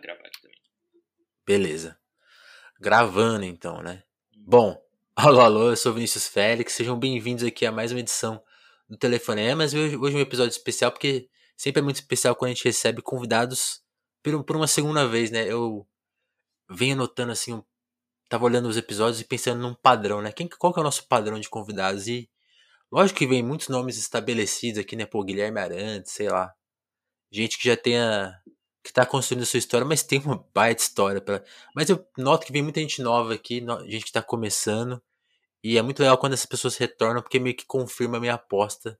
pra também. Beleza. Gravando então, né? Bom, alô, alô, eu sou Vinícius Félix, sejam bem-vindos aqui a mais uma edição do Telefonemas. Hoje, hoje é um episódio especial porque sempre é muito especial quando a gente recebe convidados por, por uma segunda vez, né? Eu venho notando assim, um, tava olhando os episódios e pensando num padrão, né? Quem, qual que é o nosso padrão de convidados? E lógico que vem muitos nomes estabelecidos aqui, né? Pô, Guilherme Arantes, sei lá. Gente que já tenha que tá construindo a sua história, mas tem uma baita história. Pra... Mas eu noto que vem muita gente nova aqui, gente que tá começando. E é muito legal quando essas pessoas retornam, porque meio que confirma a minha aposta.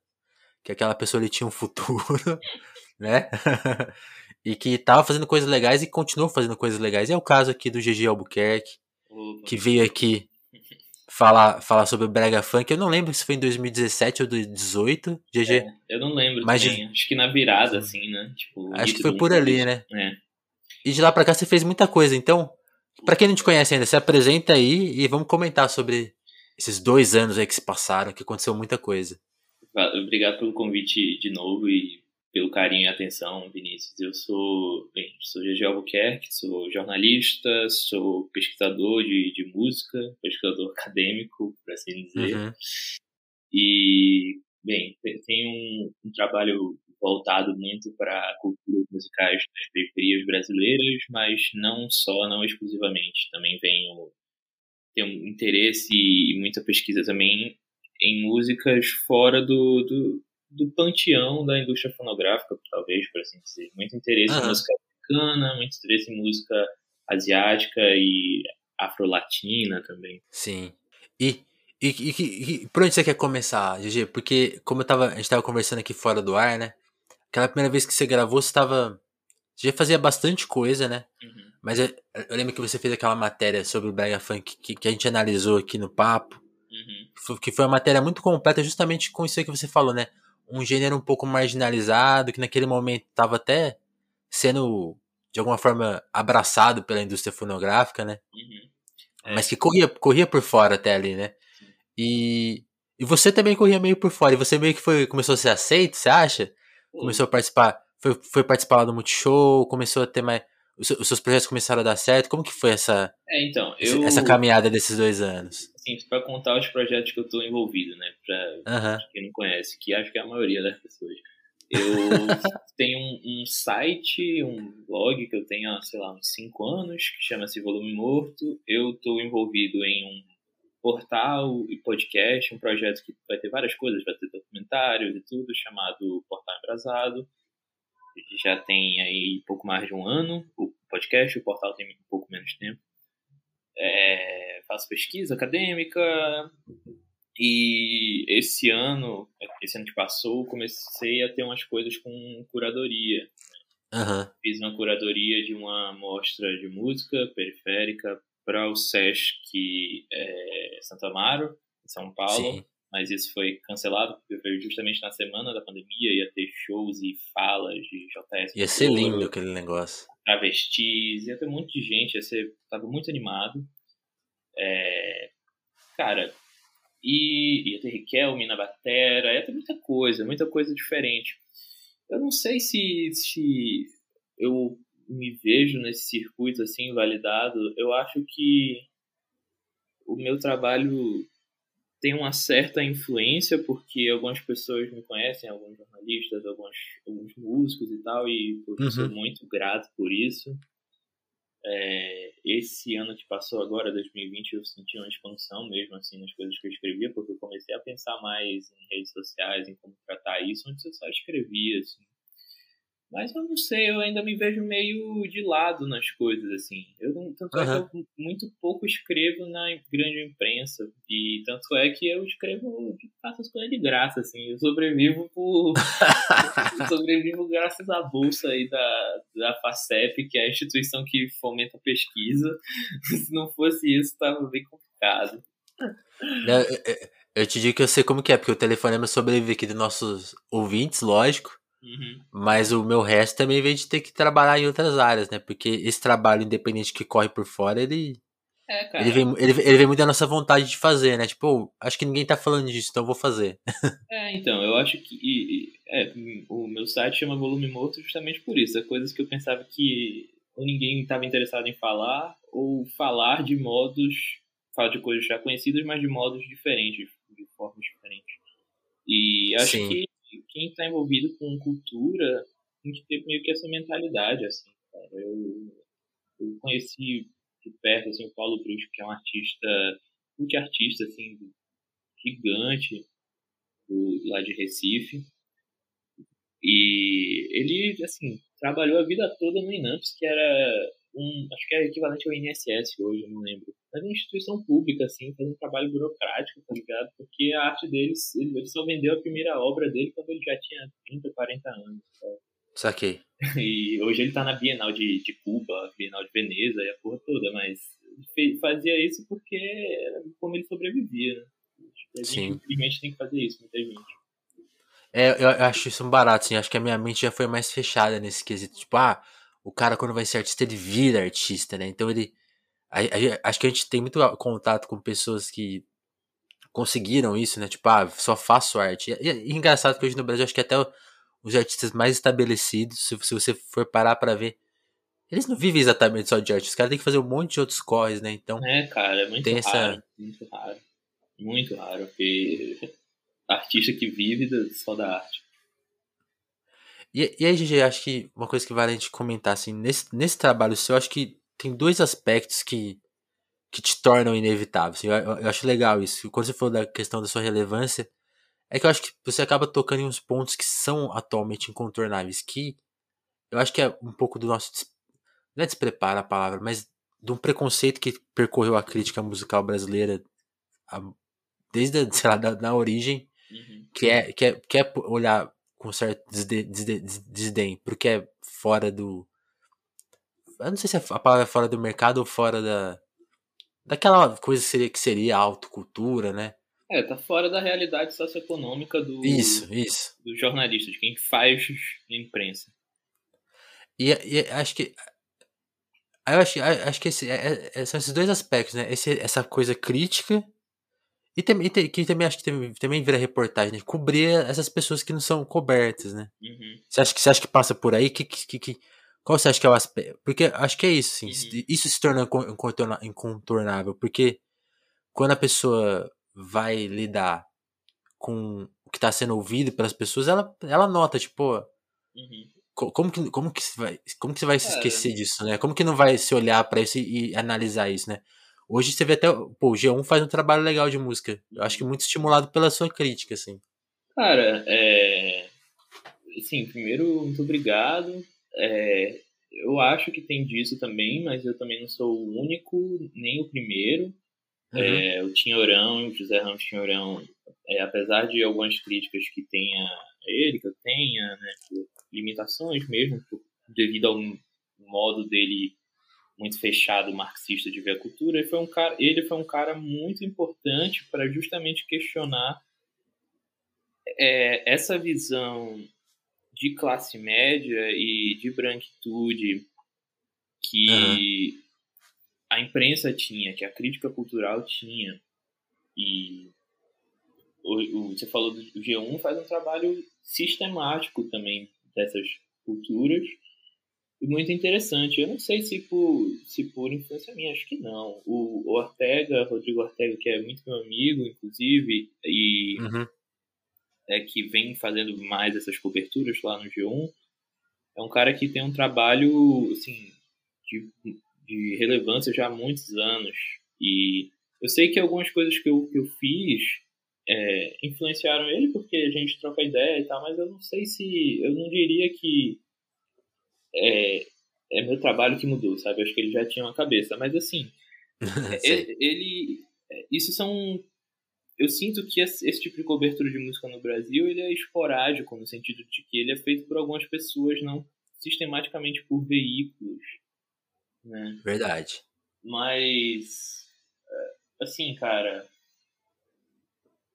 Que aquela pessoa ali tinha um futuro, né? e que tava fazendo coisas legais e continuou fazendo coisas legais. É o caso aqui do GG Albuquerque, que veio aqui falar, falar sobre o Brega Funk. Eu não lembro se foi em 2017 ou 2018, GG. É, eu não lembro mas também. Acho que na virada, assim, né? Tipo, acho que foi por ali, né? É. E de lá pra cá você fez muita coisa. Então, para quem não te conhece ainda, se apresenta aí e vamos comentar sobre esses dois anos aí que se passaram, que aconteceu muita coisa. Obrigado pelo convite de novo e pelo carinho e atenção, Vinícius. Eu sou, bem, sou GG Albuquerque, sou jornalista, sou pesquisador de, de música, pesquisador acadêmico, por assim dizer. Uhum. E, bem, tenho um, um trabalho voltado muito para culturas musicais das periferias brasileiras, mas não só, não exclusivamente. Também venho tenho um interesse e muita pesquisa também em músicas fora do, do, do panteão da indústria fonográfica, talvez, por assim dizer. Muito interesse em música africana, muito interesse em música asiática e afro-latina também. Sim. E, e, e, e, por onde você quer começar, GG? Porque, como eu tava, a gente tava conversando aqui fora do ar, né? Aquela primeira vez que você gravou, você tava. Você já fazia bastante coisa, né? Uhum. Mas eu, eu, lembro que você fez aquela matéria sobre o Brega Funk que, que a gente analisou aqui no papo. Uhum. Que foi uma matéria muito completa, justamente com isso aí que você falou, né? Um gênero um pouco marginalizado, que naquele momento estava até sendo, de alguma forma, abraçado pela indústria fonográfica, né? Uhum. É. Mas que corria, corria por fora até ali, né? E, e você também corria meio por fora. E você meio que foi, começou a ser aceito, você acha? Começou a participar, foi, foi participar lá do Multishow, começou a ter mais. Os, seus projetos começaram a dar certo. Como que foi essa, é, então, eu... essa caminhada desses dois anos? assim, para contar os projetos que eu estou envolvido, né? Para uhum. quem não conhece, que acho que é a maioria das pessoas. Eu tenho um, um, site, um blog que eu tenho há, sei lá, uns 5 anos, que chama-se Volume Morto. Eu estou envolvido em um portal e podcast, um projeto que vai ter várias coisas, vai ter documentários e tudo, chamado Portal Embrasado. Já tem aí pouco mais de um ano o podcast, o portal tem um pouco menos tempo. É, faço pesquisa acadêmica e esse ano, esse ano que passou, comecei a ter umas coisas com curadoria. Uhum. Fiz uma curadoria de uma mostra de música periférica para o Sesc é, Santa Amaro, em São Paulo. Sim. Mas isso foi cancelado porque foi justamente na semana da pandemia. Ia ter shows e falas de JS. Ia ser lindo aquele negócio. Travestis, ia ter um monte de gente. Ia ser, tava muito animado. É, cara, e ia ter Riquelme na batera, ia ter muita coisa, muita coisa diferente. Eu não sei se, se eu me vejo nesse circuito assim validado. Eu acho que o meu trabalho tem uma certa influência porque algumas pessoas me conhecem, alguns jornalistas, alguns, alguns músicos e tal, e eu uhum. sou muito grato por isso. É, esse ano que passou agora, 2020, eu senti uma expansão mesmo assim nas coisas que eu escrevia, porque eu comecei a pensar mais em redes sociais, em como tratar isso, antes eu só escrevia, assim. Mas eu não sei, eu ainda me vejo meio de lado nas coisas, assim. Eu não, tanto uhum. é que eu muito pouco escrevo na grande imprensa. E tanto é que eu escrevo, faço as coisas de graça, assim. Eu sobrevivo por. eu sobrevivo graças à bolsa aí da, da FACEP, que é a instituição que fomenta a pesquisa. Se não fosse isso, tava bem complicado. Eu, eu te digo que eu sei como que é, porque o telefonema sobrevive aqui dos nossos ouvintes, lógico. Uhum. Mas o meu resto também vem de ter que trabalhar em outras áreas, né? Porque esse trabalho independente que corre por fora, ele. É, ele, vem, ele, ele vem muito da nossa vontade de fazer, né? Tipo, acho que ninguém tá falando disso, então eu vou fazer. é, então, eu acho que. E, é, o meu site chama Volume Morto justamente por isso. É coisas que eu pensava que ou ninguém estava interessado em falar, ou falar de modos, falar de coisas já conhecidas, mas de modos diferentes, de formas diferentes. E acho Sim. que quem está envolvido com cultura tem que ter meio que essa mentalidade, assim, cara. Eu, eu conheci de perto, assim, o Paulo Brusco, que é um artista, multi-artista, assim, gigante, do, lá de Recife. E ele, assim, trabalhou a vida toda no INAMPS, que era um, acho que é equivalente ao INSS hoje, eu não lembro. Mas é uma instituição pública, assim, fazendo um trabalho burocrático, tá ligado? Porque a arte deles, ele só vendeu a primeira obra dele quando ele já tinha 30, 40 anos. Sabe? Saquei. E hoje ele tá na Bienal de, de Cuba, Bienal de Veneza e a porra toda, mas fazia isso porque era como ele sobrevivia, né? A gente, Sim. infelizmente, tem que fazer isso, muita gente. É, eu, eu acho isso um barato, assim. Acho que a minha mente já foi mais fechada nesse quesito. Tipo, ah, o cara quando vai ser artista, ele vira artista, né? Então ele. A, a, acho que a gente tem muito contato com pessoas que conseguiram isso, né? Tipo, ah, só faço arte. E, e, engraçado que hoje no Brasil, acho que até os artistas mais estabelecidos, se, se você for parar para ver, eles não vivem exatamente só de arte. Os caras têm que fazer um monte de outros corres, né? Então. É, cara, é muito raro. Essa... Muito raro. Muito raro. Porque artista que vive só da arte. E, e aí, GG, acho que uma coisa que vale a gente comentar, assim, nesse, nesse trabalho seu, acho que tem dois aspectos que, que te tornam inevitável. Assim, eu, eu, acho legal isso. Quando você falou da questão da sua relevância, é que eu acho que você acaba tocando em uns pontos que são atualmente incontornáveis, que eu acho que é um pouco do nosso. Não é despreparo a palavra, mas de um preconceito que percorreu a crítica musical brasileira desde, sei lá, da, da origem Uhum. Que, é, que, é, que é olhar com certo desdém, desdém porque é fora do. Eu não sei se a palavra é fora do mercado ou fora da. Daquela coisa que seria, que seria a autocultura, né? É, tá fora da realidade socioeconômica do. Isso, isso. Do jornalista, de quem faz a imprensa. E, e acho que. Eu acho, acho que esse, é, é, são esses dois aspectos, né? Esse, essa coisa crítica e, também que também acho que também, também vira reportagem, né? Cobrir essas pessoas que não são cobertas, né? Uhum. Você, acha que, você acha que passa por aí? Que, que, que, qual você acha que é o aspecto? Porque acho que é isso, sim. Uhum. Isso se torna incontornável. Porque quando a pessoa vai lidar com o que está sendo ouvido pelas pessoas, ela, ela nota, tipo, uhum. como, que, como, que você vai, como que você vai se esquecer disso, né? Como que não vai se olhar para isso e, e analisar isso, né? Hoje você vê até. Pô, o G1 faz um trabalho legal de música. Eu acho que muito estimulado pela sua crítica, assim. Cara, é. Assim, primeiro, muito obrigado. É... Eu acho que tem disso também, mas eu também não sou o único, nem o primeiro. Uhum. É, o Tinhorão, o José Ramos Tinhorão, é, apesar de algumas críticas que tenha ele, que eu tenha, né, limitações mesmo, por, devido ao modo dele muito fechado marxista de ver a cultura, ele foi um cara, ele foi um cara muito importante para justamente questionar é, essa visão de classe média e de branquitude que uhum. a imprensa tinha, que a crítica cultural tinha. E o, o, você falou do G1 faz um trabalho sistemático também dessas culturas muito interessante. Eu não sei se por, se por influência minha, acho que não. O, o Ortega, Rodrigo Ortega, que é muito meu amigo, inclusive, e uhum. é que vem fazendo mais essas coberturas lá no G1, é um cara que tem um trabalho assim, de, de relevância já há muitos anos. E eu sei que algumas coisas que eu, que eu fiz é, influenciaram ele, porque a gente troca ideia e tal, mas eu não sei se. Eu não diria que é, é meu trabalho que mudou, sabe? Acho que ele já tinha uma cabeça. Mas assim, ele, ele, Isso são. Eu sinto que esse tipo de cobertura de música no Brasil ele é esporádico, no sentido de que ele é feito por algumas pessoas, não sistematicamente por veículos. Né? Verdade. Mas. Assim, cara.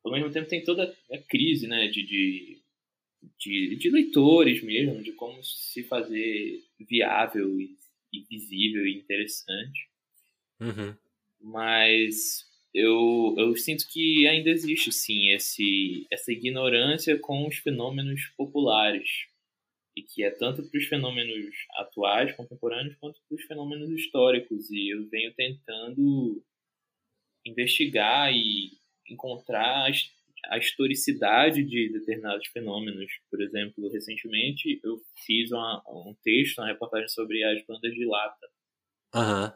Ao mesmo tempo tem toda a crise, né? de, de de, de leitores mesmo, de como se fazer viável e, e visível e interessante. Uhum. Mas eu, eu sinto que ainda existe, sim, esse, essa ignorância com os fenômenos populares. e que é tanto para os fenômenos atuais, contemporâneos, quanto para os fenômenos históricos. E eu venho tentando investigar e encontrar a historicidade de determinados fenômenos. Por exemplo, recentemente eu fiz uma, um texto, uma reportagem sobre as bandas de lata. Uhum.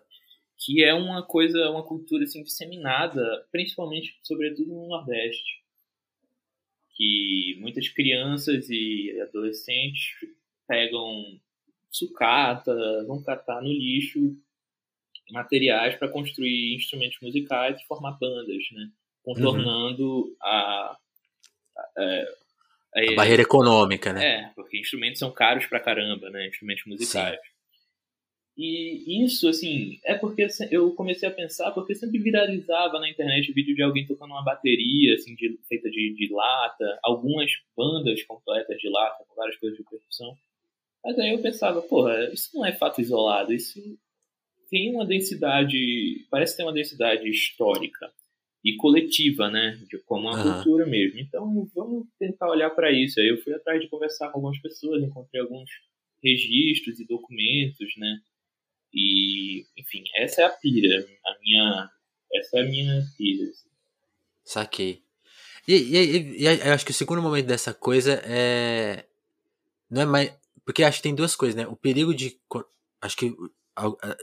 Que é uma coisa, uma cultura assim, disseminada, principalmente, sobretudo no Nordeste que muitas crianças e adolescentes pegam sucata, vão catar no lixo materiais para construir instrumentos musicais e formar bandas, né? Contornando uhum. a, a, a, a, barreira econômica, né? É, porque instrumentos são caros pra caramba, né? Instrumentos musicais. Sim. E isso, assim, é porque eu comecei a pensar, porque sempre viralizava na internet vídeo de alguém tocando uma bateria, assim, de, feita de, de lata, algumas bandas completas de lata, com várias coisas de percussão. Mas aí eu pensava, porra, isso não é fato isolado, isso tem uma densidade, parece ter uma densidade histórica e coletiva, né, de, como uma uhum. cultura mesmo. Então, vamos tentar olhar para isso. Aí eu fui atrás de conversar com algumas pessoas, encontrei alguns registros e documentos, né, e, enfim, essa é a pira. A minha. Essa é a minha pira. Assim. Saquei. E, e, e, eu acho que o segundo momento dessa coisa é. Não é mais. Porque acho que tem duas coisas, né? O perigo de. Acho que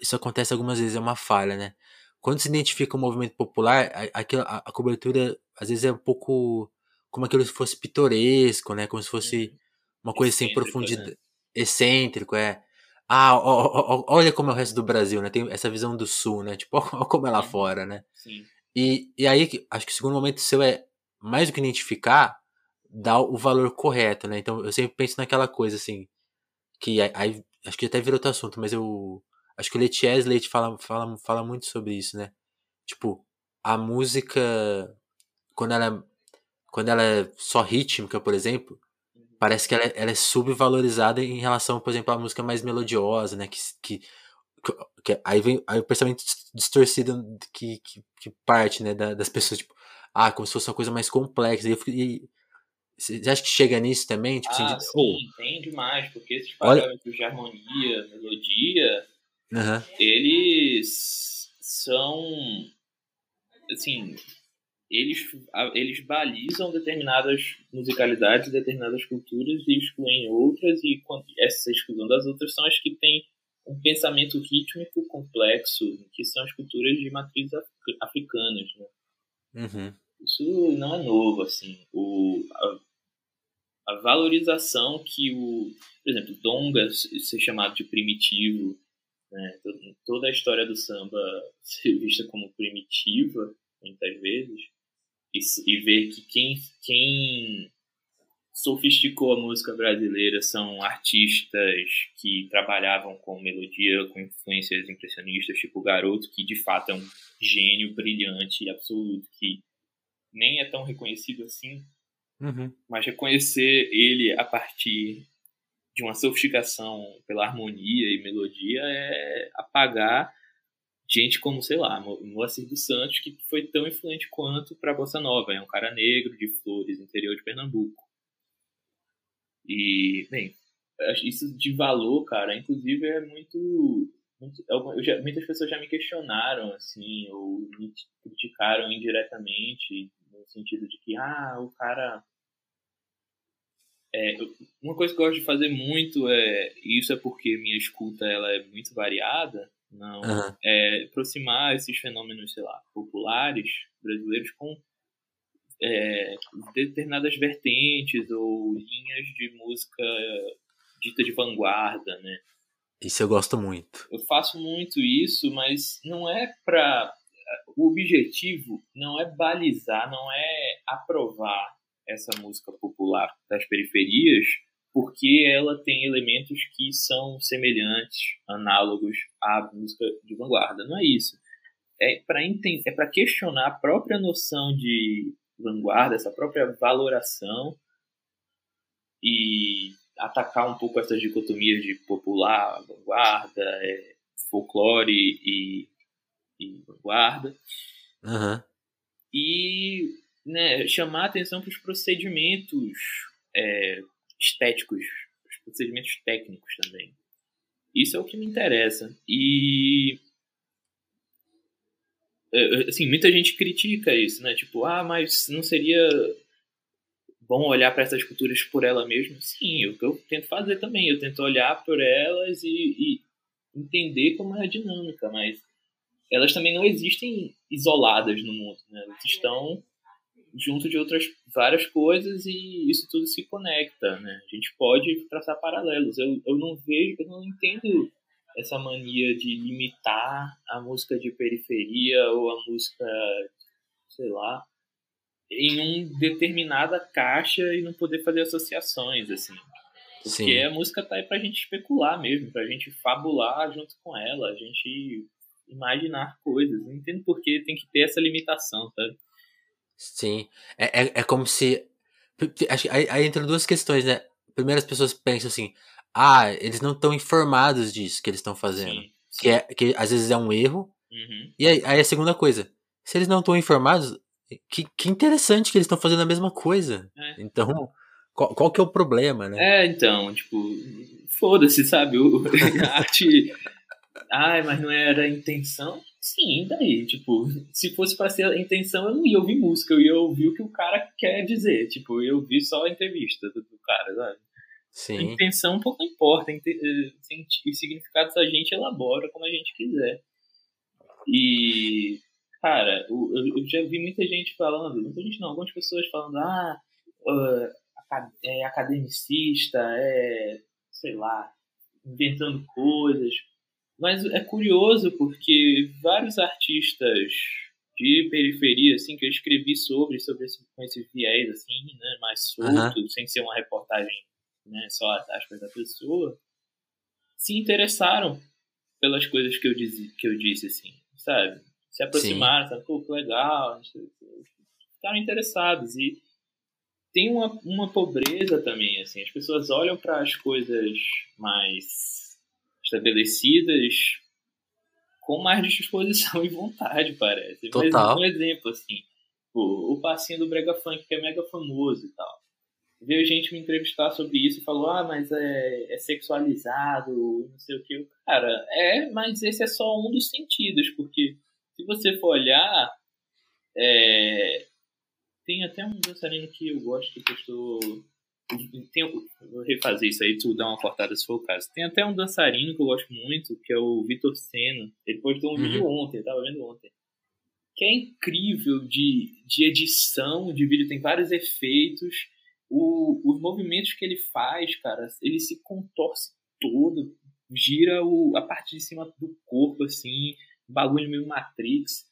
isso acontece algumas vezes, é uma falha, né? Quando se identifica um movimento popular, a, a, a cobertura às vezes é um pouco como aquilo se fosse pitoresco, né? Como se fosse uhum. uma coisa sem profundidade. Né? Excêntrico, é. Ah, ó, ó, olha como é o resto do Brasil, né? Tem essa visão do sul, né? Tipo, olha como é lá fora, né? Sim. E, e aí, acho que o segundo momento seu é mais do que identificar, dar o valor correto, né? Então, eu sempre penso naquela coisa, assim, que aí, acho que até virou outro assunto, mas eu acho que o Leite fala, fala, fala muito sobre isso, né? Tipo, a música, quando ela, quando ela é só rítmica, por exemplo, parece que ela, é, ela, é subvalorizada em relação, por exemplo, à música mais melodiosa, né? Que, que, que aí vem aí o pensamento distorcido que, que, que parte, né? Da, das pessoas, tipo, ah, como se fosse uma coisa mais complexa. E, eu, e você acha que chega nisso também? Tipo, assim, ah, assim, sim, oh, tem demais, porque esses parâmetros Olha... de harmonia, melodia, uhum. eles são, assim, eles, eles balizam determinadas musicalidades, determinadas culturas e excluem outras, e essa exclusão das outras são as que têm um pensamento rítmico complexo, que são as culturas de matriz africanas. Né? Uhum. Isso não é novo, assim. O, a, a, valorização que o, por exemplo, Donga ser chamado de primitivo, né? toda a história do samba ser vista como primitiva, muitas vezes, e, e ver que quem, quem sofisticou a música brasileira são artistas que trabalhavam com melodia, com influências impressionistas, tipo Garoto, que de fato é um gênio brilhante e absoluto, que nem é tão reconhecido assim, uhum. mas reconhecer ele a partir de uma sofisticação pela harmonia e melodia é apagar gente como, sei lá, Moacir dos Santos, que foi tão influente quanto para a Bossa Nova. É um cara negro de Flores, interior de Pernambuco. E, bem, isso de valor, cara, inclusive é muito. muito já, muitas pessoas já me questionaram, assim, ou me criticaram indiretamente, no sentido de que, ah, o cara. É, uma coisa que eu gosto de fazer muito é, e isso é porque minha escuta ela é muito variada, não. Uhum. É aproximar esses fenômenos, sei lá, populares brasileiros com é, determinadas vertentes ou linhas de música dita de vanguarda, né? Isso eu gosto muito. Eu faço muito isso, mas não é para o objetivo não é balizar, não é aprovar essa música popular das periferias porque ela tem elementos que são semelhantes, análogos à música de vanguarda. Não é isso. É para é para questionar a própria noção de vanguarda, essa própria valoração e atacar um pouco essas dicotomias de popular, vanguarda, é, folclore e, e vanguarda. Uhum. E né, chamar atenção para os procedimentos é, estéticos, procedimentos técnicos também. Isso é o que me interessa. E é, é, assim, muita gente critica isso, né? Tipo, ah, mas não seria bom olhar para essas culturas por ela mesma? Sim, o que eu tento fazer também. Eu tento olhar por elas e, e entender como é a dinâmica, mas elas também não existem isoladas no mundo, né? Elas estão junto de outras várias coisas e isso tudo se conecta, né? A gente pode traçar paralelos. Eu, eu não vejo, eu não entendo essa mania de limitar a música de periferia ou a música, sei lá, em uma determinada caixa e não poder fazer associações, assim. Porque Sim. a música tá aí pra gente especular mesmo, pra gente fabular junto com ela, a gente imaginar coisas. Não entendo por que tem que ter essa limitação, sabe? Sim. É, é, é como se. Aí, aí entra duas questões, né? Primeiro as pessoas pensam assim, ah, eles não estão informados disso que eles estão fazendo. Sim, sim. Que, é, que às vezes é um erro. Uhum. E aí, aí, a segunda coisa, se eles não estão informados, que, que interessante que eles estão fazendo a mesma coisa. É. Então, qual, qual que é o problema, né? É, então, tipo, foda-se, sabe? O, a arte. Ai, mas não era a intenção. Sim, daí, tipo, se fosse para ser a intenção, eu não ia ouvir música, eu ia ouvir o que o cara quer dizer. Tipo, eu ouvir só a entrevista do, do cara, sabe? Sim. A intenção pouco importa, eh, os significados a gente elabora como a gente quiser. E, cara, eu já vi muita gente falando, muita gente não, algumas pessoas falando, ah, é academicista, é, sei lá, inventando coisas. Mas é curioso porque vários artistas de periferia, assim, que eu escrevi sobre, sobre esse, com esse viés, assim, né, mais solto, sem ser uma reportagem né, só as aspas da pessoa, se interessaram pelas coisas que eu, disse, que eu disse, assim, sabe? Se aproximaram, Sim. sabe? Pô, que legal, ficaram interessados. E tem uma, uma pobreza também, assim, as pessoas olham para as coisas mais estabelecidas com mais disposição e vontade, parece. Total. Mas um exemplo, assim, o, o passinho do Brega Funk, que é mega famoso e tal veio gente me entrevistar sobre isso e falou, ah, mas é, é sexualizado, não sei o que. Cara, é, mas esse é só um dos sentidos, porque se você for olhar, é, tem até um dançarino que eu gosto que postou. Tem, vou refazer isso aí, tu dá uma cortada se for o caso. Tem até um dançarino que eu gosto muito, que é o Vitor Senna. Ele postou um uhum. vídeo ontem, eu tava vendo ontem. Que é incrível de, de edição de vídeo, tem vários efeitos o, os movimentos que ele faz, cara, ele se contorce todo, gira o, a parte de cima do corpo, assim, bagulho meio Matrix.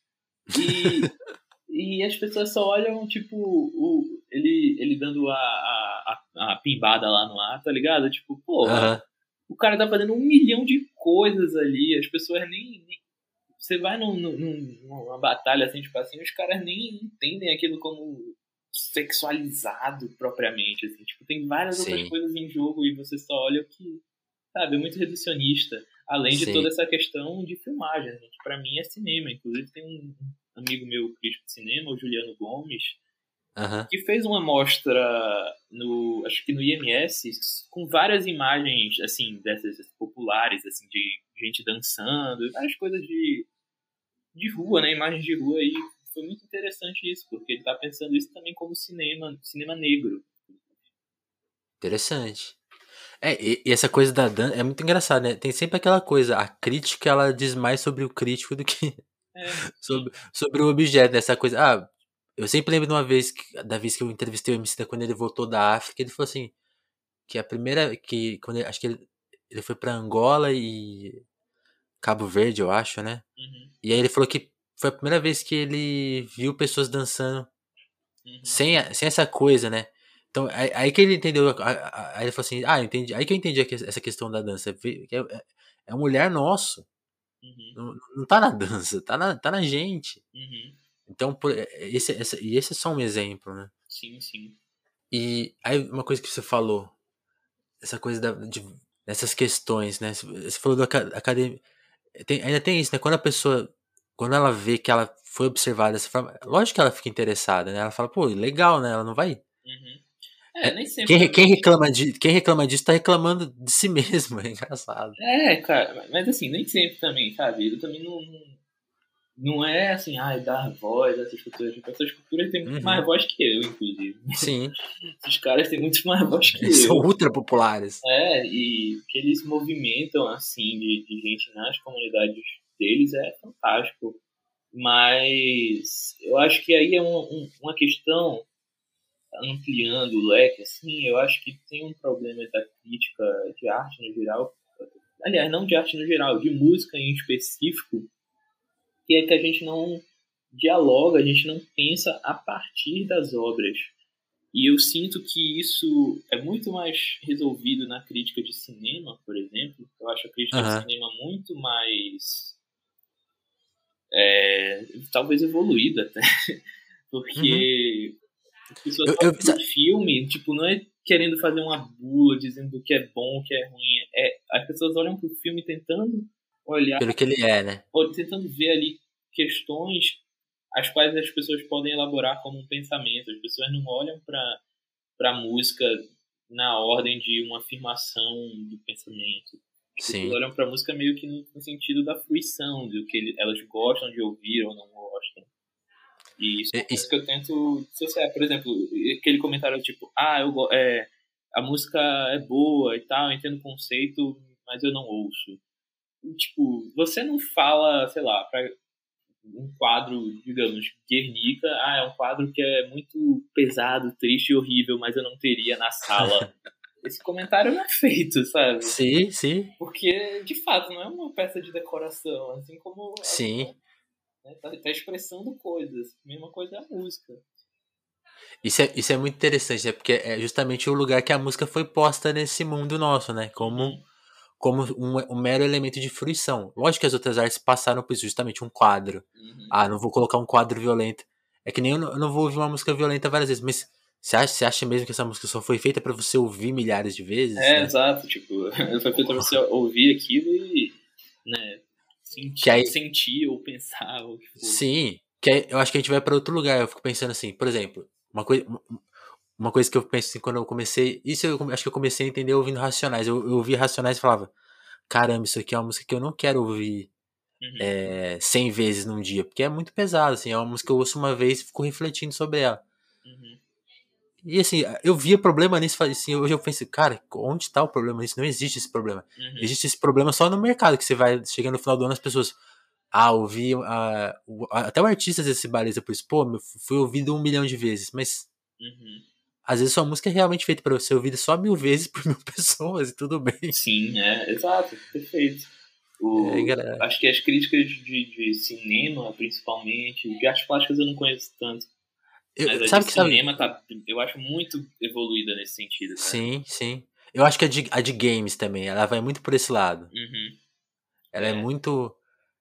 E, e as pessoas só olham, tipo, o, ele, ele dando a, a, a, pimbada lá no ar, tá ligado? Tipo, pô, uhum. o cara tá fazendo um milhão de coisas ali, as pessoas nem. nem você vai num, num, numa batalha assim, tipo assim, os caras nem entendem aquilo como sexualizado propriamente, assim. Tipo, tem várias Sim. outras coisas em jogo e você só olha o que, sabe, é muito reducionista. Além de Sim. toda essa questão de filmagem, gente. Pra mim é cinema. Inclusive tem um amigo meu crítico de cinema, o Juliano Gomes, uhum. que fez uma mostra no, acho que no IMS, com várias imagens, assim, dessas populares, assim, de gente dançando, várias coisas de, de rua, né, imagens de rua aí foi muito interessante isso, porque ele tá pensando isso também como cinema, cinema negro. Interessante. É, e, e essa coisa da dança é muito engraçado, né? Tem sempre aquela coisa, a crítica ela diz mais sobre o crítico do que sobre, sobre o objeto, né? Essa coisa. Ah, eu sempre lembro de uma vez, que, da vez que eu entrevistei o MC quando ele voltou da África, ele falou assim, que a primeira, que quando ele, acho que ele, ele foi para Angola e Cabo Verde, eu acho, né? Uhum. E aí ele falou que foi a primeira vez que ele viu pessoas dançando uhum. sem, sem essa coisa, né? Então, aí, aí que ele entendeu. Aí ele falou assim: Ah, entendi. Aí que eu entendi essa questão da dança. É, é, é um olhar nosso. Uhum. Não, não tá na dança, tá na, tá na gente. Uhum. Então, por, é, esse, esse, e esse é só um exemplo, né? Sim, sim. E aí, uma coisa que você falou, essa coisa da, de, dessas questões, né? Você falou da academia. Tem, ainda tem isso, né? Quando a pessoa quando ela vê que ela foi observada dessa forma, lógico que ela fica interessada, né? Ela fala, pô, legal, né? Ela não vai. Uhum. É, nem sempre. Quem, quem, reclama de, quem reclama disso tá reclamando de si mesmo, é engraçado. É, cara, mas assim, nem sempre também, sabe? Eu também não. não, é assim, ai, dar voz a essas culturas. Essas culturas têm muito uhum. mais voz que eu, inclusive. Sim. Esses caras têm muito mais voz que eles eu. São ultra populares. É, e que eles movimentam, assim, de, de gente nas comunidades deles é fantástico. Mas eu acho que aí é um, um, uma questão ampliando o leque, assim, eu acho que tem um problema da crítica de arte no geral, aliás, não de arte no geral, de música em específico, que é que a gente não dialoga, a gente não pensa a partir das obras. E eu sinto que isso é muito mais resolvido na crítica de cinema, por exemplo. Eu acho a crítica uhum. de cinema muito mais. É, talvez evoluída até. Porque uhum as pessoas eu, eu... filme, tipo, não é querendo fazer uma bula dizendo o que é bom, o que é ruim. É, as pessoas olham pro filme tentando olhar. Pelo que ele é, né? Ou tentando ver ali questões as quais as pessoas podem elaborar como um pensamento. As pessoas não olham para pra música na ordem de uma afirmação do pensamento. As Sim. pessoas olham pra música meio que no, no sentido da fruição, do que elas gostam de ouvir ou não gostam. E isso é isso que eu tento dissociar. Por exemplo, aquele comentário tipo, ah, eu, é, a música é boa e tal, eu entendo o conceito, mas eu não ouço. E, tipo, você não fala, sei lá, pra um quadro, digamos, Guernica, ah, é um quadro que é muito pesado, triste e horrível, mas eu não teria na sala. Esse comentário não é feito, sabe? Sim, sim. Porque, de fato, não é uma peça de decoração, assim como... Sim. Né? Tá, tá, expressando coisas. Mesma coisa é a música. Isso é, isso é muito interessante, né? Porque é justamente o lugar que a música foi posta nesse mundo nosso, né? Como, uhum. como um, um, mero elemento de fruição. Lógico que as outras artes passaram por isso, justamente um quadro. Uhum. Ah, não vou colocar um quadro violento. É que nem eu não, eu não vou ouvir uma música violenta várias vezes, mas você acha, você acha mesmo que essa música só foi feita para você ouvir milhares de vezes? É, né? exato. Tipo, foi feita pra você ouvir aquilo e né, sentir, que aí, sentir ou pensar o que for. Sim, que aí, eu acho que a gente vai para outro lugar. Eu fico pensando assim, por exemplo, uma coisa, uma coisa que eu penso assim, quando eu comecei, isso eu acho que eu comecei a entender ouvindo Racionais. Eu, eu ouvia Racionais e falava, caramba, isso aqui é uma música que eu não quero ouvir uhum. é, 100 vezes num dia, porque é muito pesado, assim, é uma música que eu ouço uma vez e fico refletindo sobre ela. Uhum. E assim, eu via problema nisso, assim, hoje eu penso, cara, onde está o problema nisso? Não existe esse problema. Uhum. Existe esse problema só no mercado, que você vai, chegando no final do ano, as pessoas, ah, ouvi, ah, até o artista às vezes se baliza por isso, pô, fui ouvido um milhão de vezes, mas uhum. às vezes sua música é realmente feita para ser ouvida só mil vezes por mil pessoas e tudo bem. Sim, é, exato, perfeito. O, é, acho que as críticas de, de cinema, principalmente, de artes plásticas eu não conheço tanto, eu, Mas sabe que cinema sabe? tá, eu acho muito evoluída nesse sentido. Cara. Sim, sim. Eu acho que a de, a de games também, ela vai muito por esse lado. Uhum. Ela é. é. muito.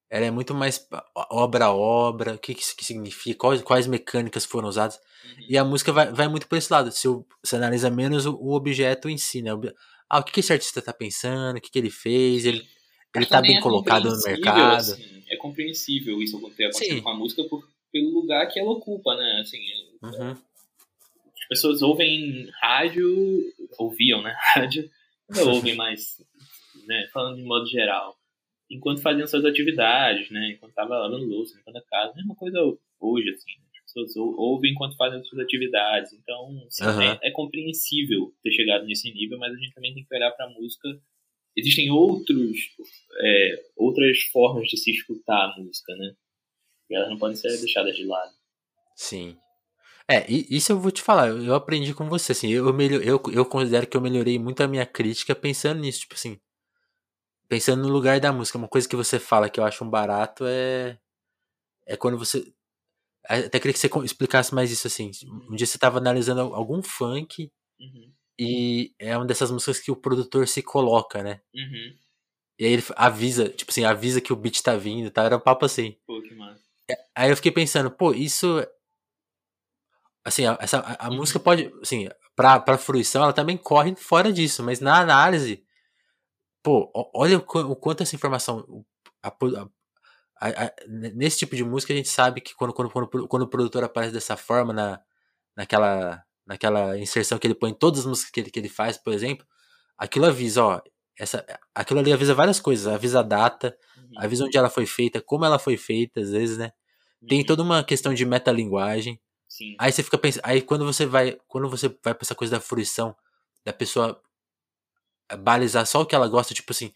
Ela é muito mais obra a obra, o que, que, que significa, quais, quais mecânicas foram usadas. Uhum. E a música vai, vai muito por esse lado. Se você analisa menos o, o, objeto em si, né? Ah, o que, que esse artista tá pensando, o que, que ele fez, ele, ele tá bem é colocado no mercado. Assim, é compreensível isso acontecer com a música por, pelo lugar que ela ocupa, né? Assim, uhum. As pessoas ouvem rádio, ouviam, né? Rádio, não ouvem mais, né? Falando de modo geral. Enquanto faziam suas atividades, né? Enquanto tava lavando louça, limpando a casa. Mesma coisa hoje, assim. Né? As pessoas ouvem enquanto fazem suas atividades. Então, uhum. é, é compreensível ter chegado nesse nível, mas a gente também tem que olhar pra música existem outros é, outras formas de se escutar a música, né? E elas não podem ser deixadas de lado. Sim. É, isso eu vou te falar, eu aprendi com você, assim, eu, melhor, eu, eu considero que eu melhorei muito a minha crítica pensando nisso, tipo assim, pensando no lugar da música, uma coisa que você fala que eu acho um barato é é quando você até queria que você explicasse mais isso assim, um dia você tava analisando algum funk uhum. e é uma dessas músicas que o produtor se coloca, né? Uhum. E aí ele avisa, tipo assim, avisa que o beat tá vindo, tá? Era um papo assim. Pô, que massa. Aí eu fiquei pensando, pô, isso. Assim, a, essa, a, a música pode. Assim, pra, pra fruição, ela também corre fora disso, mas na análise. Pô, olha o, o quanto essa informação. A, a, nesse tipo de música, a gente sabe que quando, quando, quando, quando o produtor aparece dessa forma, na, naquela, naquela inserção que ele põe em todas as músicas que ele, que ele faz, por exemplo, aquilo avisa, ó, essa, aquilo ali avisa várias coisas, avisa a data, uhum. avisa onde ela foi feita, como ela foi feita, às vezes, né? Tem uhum. toda uma questão de metalinguagem. Sim. Aí você fica pensando, aí quando você vai, quando você vai pra essa coisa da fruição, da pessoa balizar só o que ela gosta, tipo assim,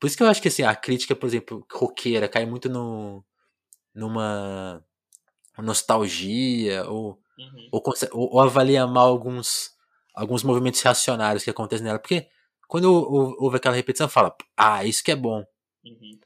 por isso que eu acho que assim, a crítica, por exemplo, roqueira, cai muito no, numa nostalgia, ou, uhum. ou, ou, ou, avalia mal alguns, alguns movimentos reacionários que acontecem nela. Porque quando houve aquela repetição, fala, ah, isso que é bom. Uhum.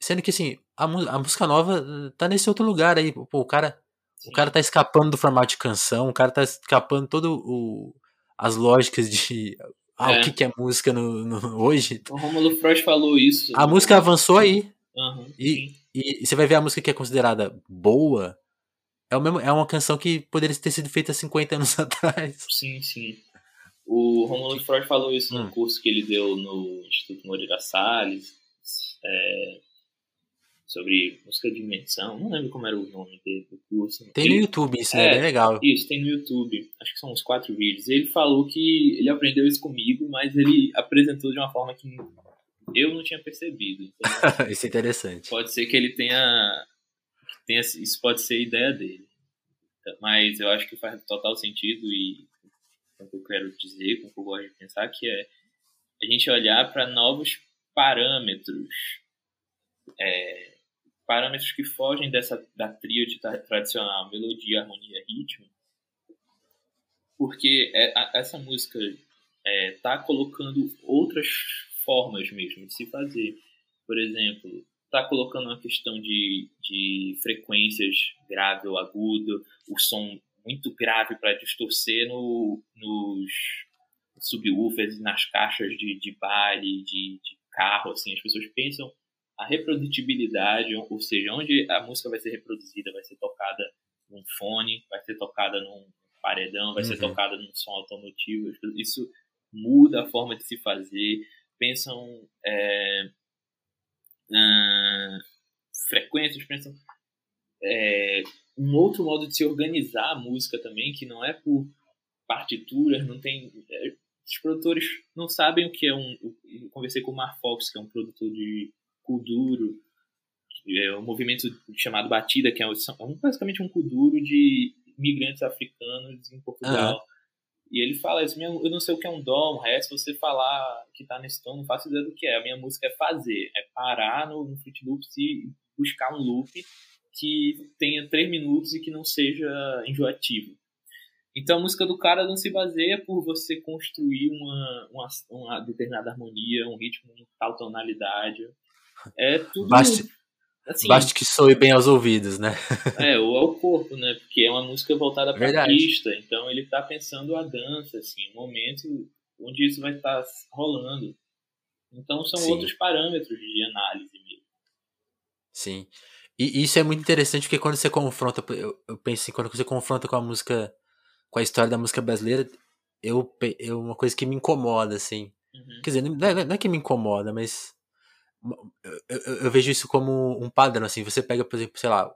Sendo que assim, a, a, música nova eh, tá nesse outro lugar aí. Pô, o cara. Sim. O cara tá escapando do formato de canção, o cara tá escapando todo o. as lógicas de. Ah, é. o que, que é música no, no, hoje? O Romulo Freud falou isso. A música avançou aí. Uhum, e, e, e, você vai ver a música que é considerada boa. É, o mesmo, é uma canção que poderia ter sido feita 50 anos atrás. Sim, sim. O Romulo Freud falou isso hum. no curso que ele deu no Instituto Moreira Salles. É, sobre música de dimensão. Não lembro como era o nome do curso. Tem ele, no YouTube isso, né? É, legal. Isso, tem no YouTube. Acho que são uns quatro vídeos. Ele falou que ele aprendeu isso comigo, mas ele apresentou de uma forma que eu não tinha percebido. Então, isso é interessante. Pode ser que ele tenha, tenha. Isso pode ser ideia dele. Mas eu acho que faz total sentido e é o que eu quero dizer, com o que eu gosto de pensar, que é a gente olhar para novos parâmetros. É, parâmetros que fogem dessa da tríade tradicional, melodia, harmonia, ritmo, porque é, essa música está é, colocando outras formas mesmo de se fazer. Por exemplo, está colocando uma questão de, de frequências grave ou agudo, o som muito grave para distorcer no, nos subwoofers, nas caixas de, de baile, de, de carro, assim, as pessoas pensam a reprodutibilidade, ou seja, onde a música vai ser reproduzida, vai ser tocada num fone, vai ser tocada num paredão, vai uhum. ser tocada num som automotivo. Isso muda a forma de se fazer. Pensam é, frequências, pensam é, um outro modo de se organizar a música também, que não é por partituras, não tem. É, os produtores não sabem o que é um. Eu conversei com o Mar Fox, que é um produtor de Kuduro, é um movimento chamado Batida, que é, um, basicamente um Kuduro de imigrantes africanos em Portugal. Uhum. E ele fala isso, eu não sei o que é um dom, um ré, se você falar que tá nesse tom, não faço ideia do que é. A minha música é fazer, é parar no, no Fruit Loops e buscar um loop que tenha três minutos e que não seja enjoativo. Então a música do cara não se baseia por você construir uma, uma, uma determinada harmonia, um ritmo tal tonalidade. É tudo. Baste, assim, baste que soe bem aos ouvidos, né? é, ou ao corpo, né? Porque é uma música voltada para a pista, então ele tá pensando a dança, assim, o momento onde isso vai estar tá rolando. Então são Sim. outros parâmetros de análise mesmo. Sim. E isso é muito interessante porque quando você confronta, eu, eu penso assim, quando você confronta com a música, com a história da música brasileira, eu, eu uma coisa que me incomoda, assim. Uhum. Quer dizer, não é, não é que me incomoda, mas eu, eu, vejo isso como um padrão, assim. Você pega, por exemplo, sei lá,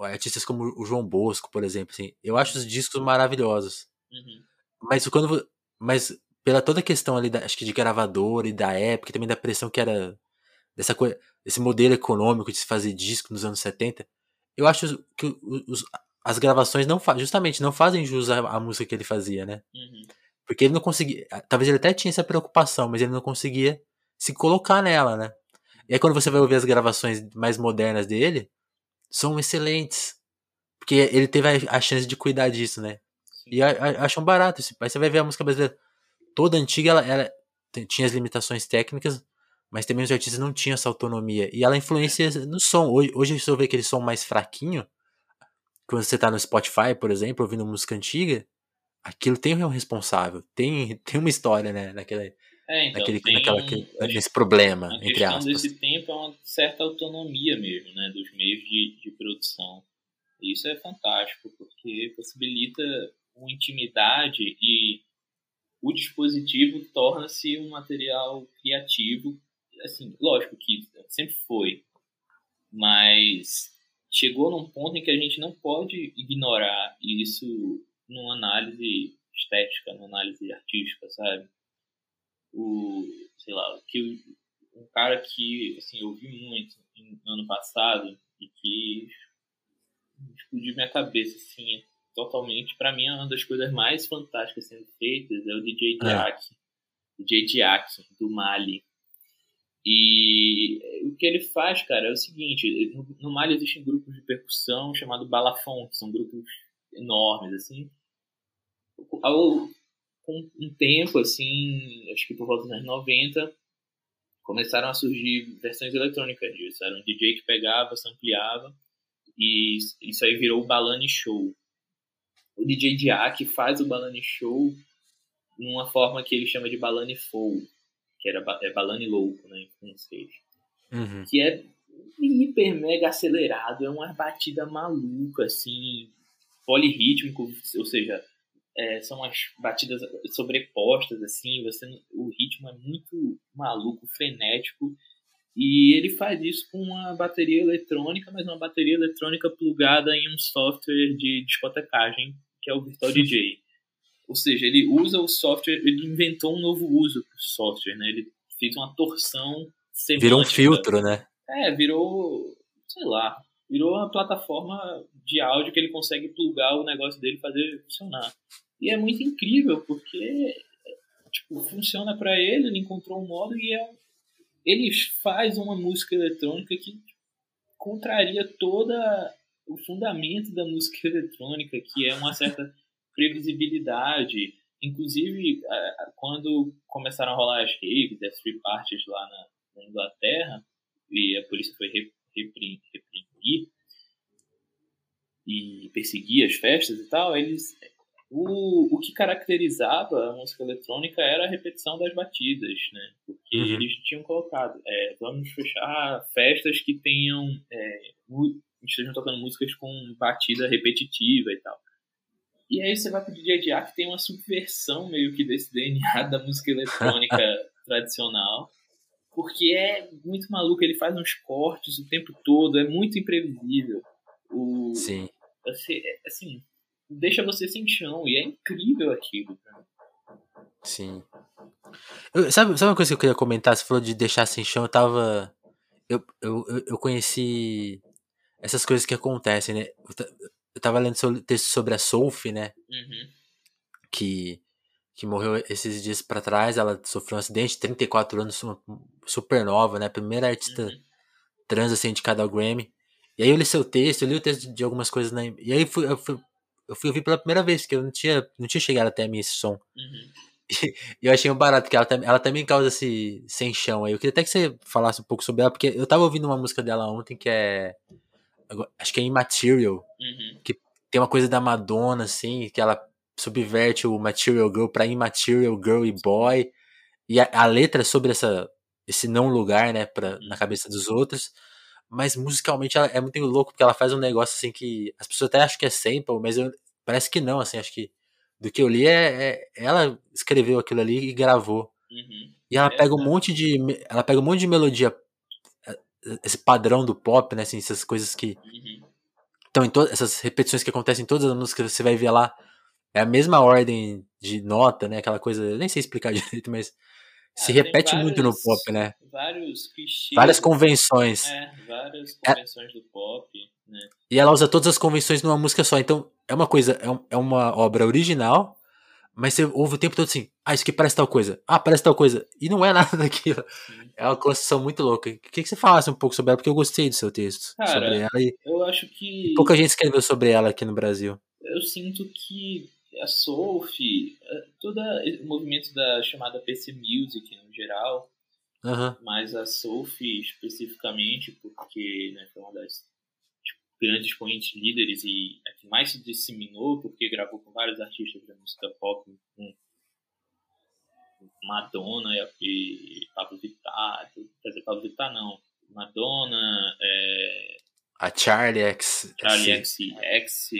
artistas como o João Bosco, por exemplo, assim. Eu acho os discos maravilhosos. Uhum. Mas quando. Mas pela toda a questão ali, da, acho que de gravador e da época, e também da pressão que era dessa coisa, desse modelo econômico de se fazer disco nos anos 70, eu acho que os, as gravações não justamente não fazem jus à, à, música que ele fazia, né? Uhum. Porque ele não conseguia. Talvez ele até tinha essa preocupação, mas ele não conseguia se colocar nela, né? E aí quando você vai ouvir as gravações mais modernas dele, são excelentes. Porque ele teve a, chance de cuidar disso, né? E a, a, acham barato. Aí você vai ver a música brasileira toda antiga, ela, ela tinha as limitações técnicas, mas também os artistas não tinham essa autonomia. E ela influencia no som. Hoje, hoje se eu ver aquele som mais fraquinho, quando você tá no Spotify, por exemplo, ouvindo música antiga, aquilo tem um responsável, tem, tem uma história, né, naquela, é, então, naquele, naquela, um, nesse problema, a entre aspas. desse tempo é uma certa autonomia mesmo, né, dos meios de, de produção. E isso é fantástico, porque possibilita uma intimidade e o dispositivo torna-se um material criativo. Assim, lógico que sempre foi, mas chegou num ponto em que a gente não pode ignorar isso numa análise estética, numa análise artística, sabe? O, sei lá, que um cara que, assim, eu vi muito no ano passado e que explodiu minha cabeça, assim, totalmente. Para mim, é uma das coisas mais fantásticas sendo feitas é o DJ Diak, é. DJ Diak, do Mali. E o que ele faz, cara, é o seguinte: no, no Mali existem grupos de percussão chamados balafon, que são grupos enormes, assim. Ao, com um tempo, assim, acho que por volta dos anos 90, começaram a surgir versões eletrônicas disso. Era um DJ que pegava, ampliava, e isso aí virou o Balani Show. O DJ Diak faz o Balani Show numa forma que ele chama de Balani Foul que era é Balani Louco, né, em francês. Uhum. Que é hiper mega acelerado, é uma batida maluca, assim, polirrítmico, ou seja, é, são as batidas sobrepostas, assim, você, o ritmo é muito maluco, frenético, e ele faz isso com uma bateria eletrônica, mas uma bateria eletrônica plugada em um software de discotecagem, que é o Virtual DJ. Ou seja, ele usa o software, ele inventou um novo uso para o software, né? Ele fez uma torção semântica. Virou um filtro, né? É, virou, sei lá, virou uma plataforma de áudio que ele consegue plugar o negócio dele e fazer funcionar. E é muito incrível, porque tipo, funciona para ele, ele encontrou um modo e é, ele faz uma música eletrônica que contraria toda o fundamento da música eletrônica, que é uma certa previsibilidade. Inclusive, quando começaram a rolar as raves, as free parties lá na, na Inglaterra, e a polícia foi reprimir e perseguir as festas e tal, eles o, o que caracterizava a música eletrônica era a repetição das batidas, né? Porque uhum. eles tinham colocado, é, vamos fechar festas que tenham, é, estejam tocando músicas com batida repetitiva e tal. E aí você vai pro DJ que tem uma subversão meio que desse DNA da música eletrônica tradicional. Porque é muito maluco, ele faz uns cortes o tempo todo, é muito imprevisível. O, Sim. Assim, assim, deixa você sem chão, e é incrível aquilo. Sim. Eu, sabe, sabe uma coisa que eu queria comentar? Você falou de deixar sem chão, eu tava. Eu, eu, eu conheci essas coisas que acontecem, né? Eu tava lendo o texto sobre a Sophie, né? Uhum. Que, que morreu esses dias para trás. Ela sofreu um acidente, 34 anos, super nova, né? Primeira artista uhum. trans assim, de cada Grammy. E aí eu li seu texto, eu li o texto de algumas coisas, né? E aí fui, eu, fui, eu fui ouvir pela primeira vez, que eu não tinha, não tinha chegado até a mim esse som. Uhum. E eu achei um barato, que ela, ela também causa esse sem chão aí. Eu queria até que você falasse um pouco sobre ela, porque eu tava ouvindo uma música dela ontem que é acho que é Immaterial, uhum. que tem uma coisa da Madonna, assim, que ela subverte o Material Girl pra Immaterial Girl e Boy. E a, a letra é sobre essa, esse não lugar, né, pra, na cabeça dos outros. Mas musicalmente ela é muito louco, porque ela faz um negócio assim que as pessoas até acham que é sample, mas eu, parece que não, assim, acho que do que eu li é, é ela escreveu aquilo ali e gravou. Uhum. E ela é, pega um monte de ela pega um monte de melodia esse padrão do pop, né? Assim, essas coisas que. Uhum. Então, em todas essas repetições que acontecem em todas as músicas, você vai ver lá. É a mesma ordem de nota, né? Aquela coisa. Eu nem sei explicar direito, mas. se ah, repete vários, muito no pop, né? Vários clichês. Várias convenções. É, várias convenções é, do pop, né? E ela usa todas as convenções numa música só. Então, é uma coisa, é, um, é uma obra original, mas você ouve o tempo todo assim, ah, isso aqui parece tal coisa, ah, parece tal coisa, e não é nada daquilo. É uma construção muito louca. O que, que você falasse um pouco sobre ela? Porque eu gostei do seu texto Cara, sobre ela. E, eu acho que. pouca gente escreveu sobre ela aqui no Brasil. Eu sinto que a Sophie, eh, todo o movimento da chamada PC Music no geral, uhum. mas a Sophie especificamente, porque né, foi uma das grandes expoentes líderes e a que mais se disseminou, porque gravou com vários artistas da música pop, com Madonna e, Pablo Vittar, quer dizer, Pablo Vittar não, Madonna, é, a Charlie X, Charlie X, X,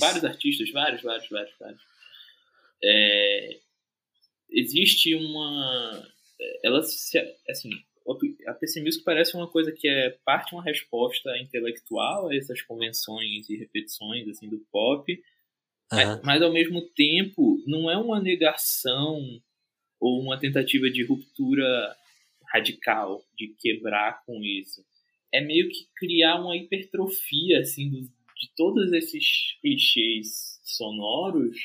vários artistas, vários, vários, vários, vários. É, existe uma, ela se, assim, a PC Music parece uma coisa que é parte uma resposta intelectual a essas convenções e repetições assim do pop, Mas, mas, ao mesmo tempo, não é uma negação ou uma tentativa de ruptura radical, de quebrar com isso. É meio que criar uma hipertrofia assim, do, de todos esses clichês sonoros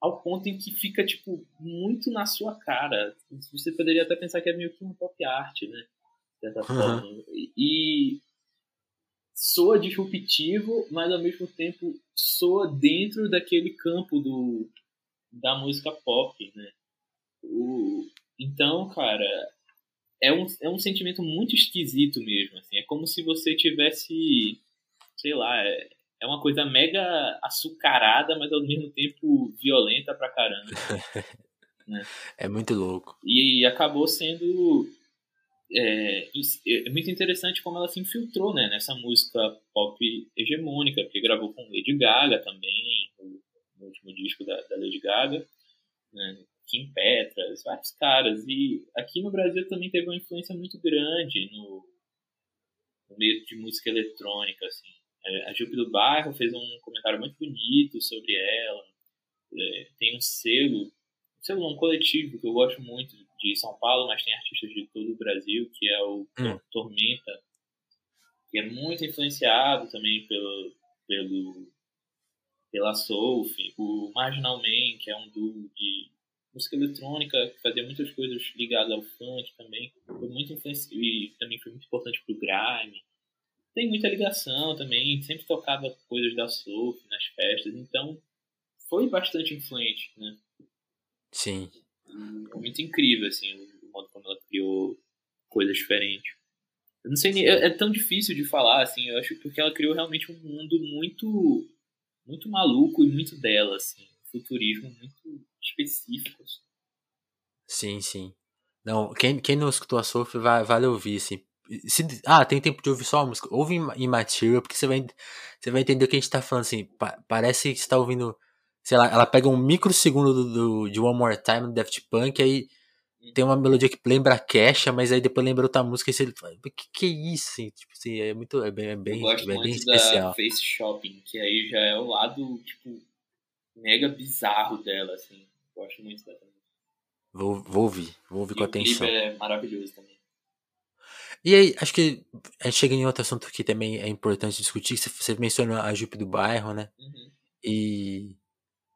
ao ponto em que fica tipo muito na sua cara. Você poderia até pensar que é meio que um pop art, né? De certa uhum. forma. E soa disruptivo, mas ao mesmo tempo soa dentro daquele campo do da música pop, né? O, então, cara, é um, é um sentimento muito esquisito mesmo, assim. É como se você tivesse, sei lá, é, é uma coisa mega açucarada, mas ao mesmo tempo violenta pra caramba. né? É muito louco. E acabou sendo é, é, muito interessante como ela se infiltrou né, nessa música pop hegemônica, porque gravou com Lady Gaga também, no, no último disco da, da Lady Gaga, né, Kim Petras, vários caras. E aqui no Brasil também teve uma influência muito grande no, no meio de música eletrônica, assim. É, a Jupe do Bairro fez um comentário muito bonito sobre ela. É, tem um selo, um selo um coletivo que eu gosto muito de São Paulo, mas tem artistas de todo o Brasil, que é o hum. Tormenta, que é muito influenciado também pelo, pelo pela Soulf, o Marginal Man, que é um duo de música eletrônica, que fazia muitas coisas ligadas ao funk também, foi muito influenciado e também foi muito importante pro grime tem muita ligação também, sempre tocava coisas da surf nas festas, então foi bastante influente, né? Sim. Muito incrível, assim, o modo como ela criou coisas diferentes. Eu não sei nem, é, é, tão difícil de falar, assim, eu acho porque ela criou realmente um mundo muito muito maluco e muito dela, assim, um futurismo muito específico. Assim. Sim, sim. Não, quem, quem não escutou a Surf vai, vale ouvir, assim, se, ah, tem tempo de ouvir só a música. Ouve em Material, porque você vai, você vai entender o que a gente tá falando, assim. Pa, parece que você tá ouvindo. Sei lá, ela pega um microsegundo do, do, de One More Time do Daft Punk, aí tem uma melodia que lembra a Kesha, mas aí depois lembra outra música e você fala, que que é isso? Assim, tipo assim, é muito, é bem, é bem, Eu gosto é bem especial. Face Shopping, que aí já é o lado, tipo, mega bizarro dela, assim. Gosto muito dela. Vou, vou ouvir, vou ouvir e com atenção. O é maravilhoso também. E aí, acho que a gente chega em outro assunto que também é importante discutir. Você mencionou a Jupe do bairro, né? Uhum. E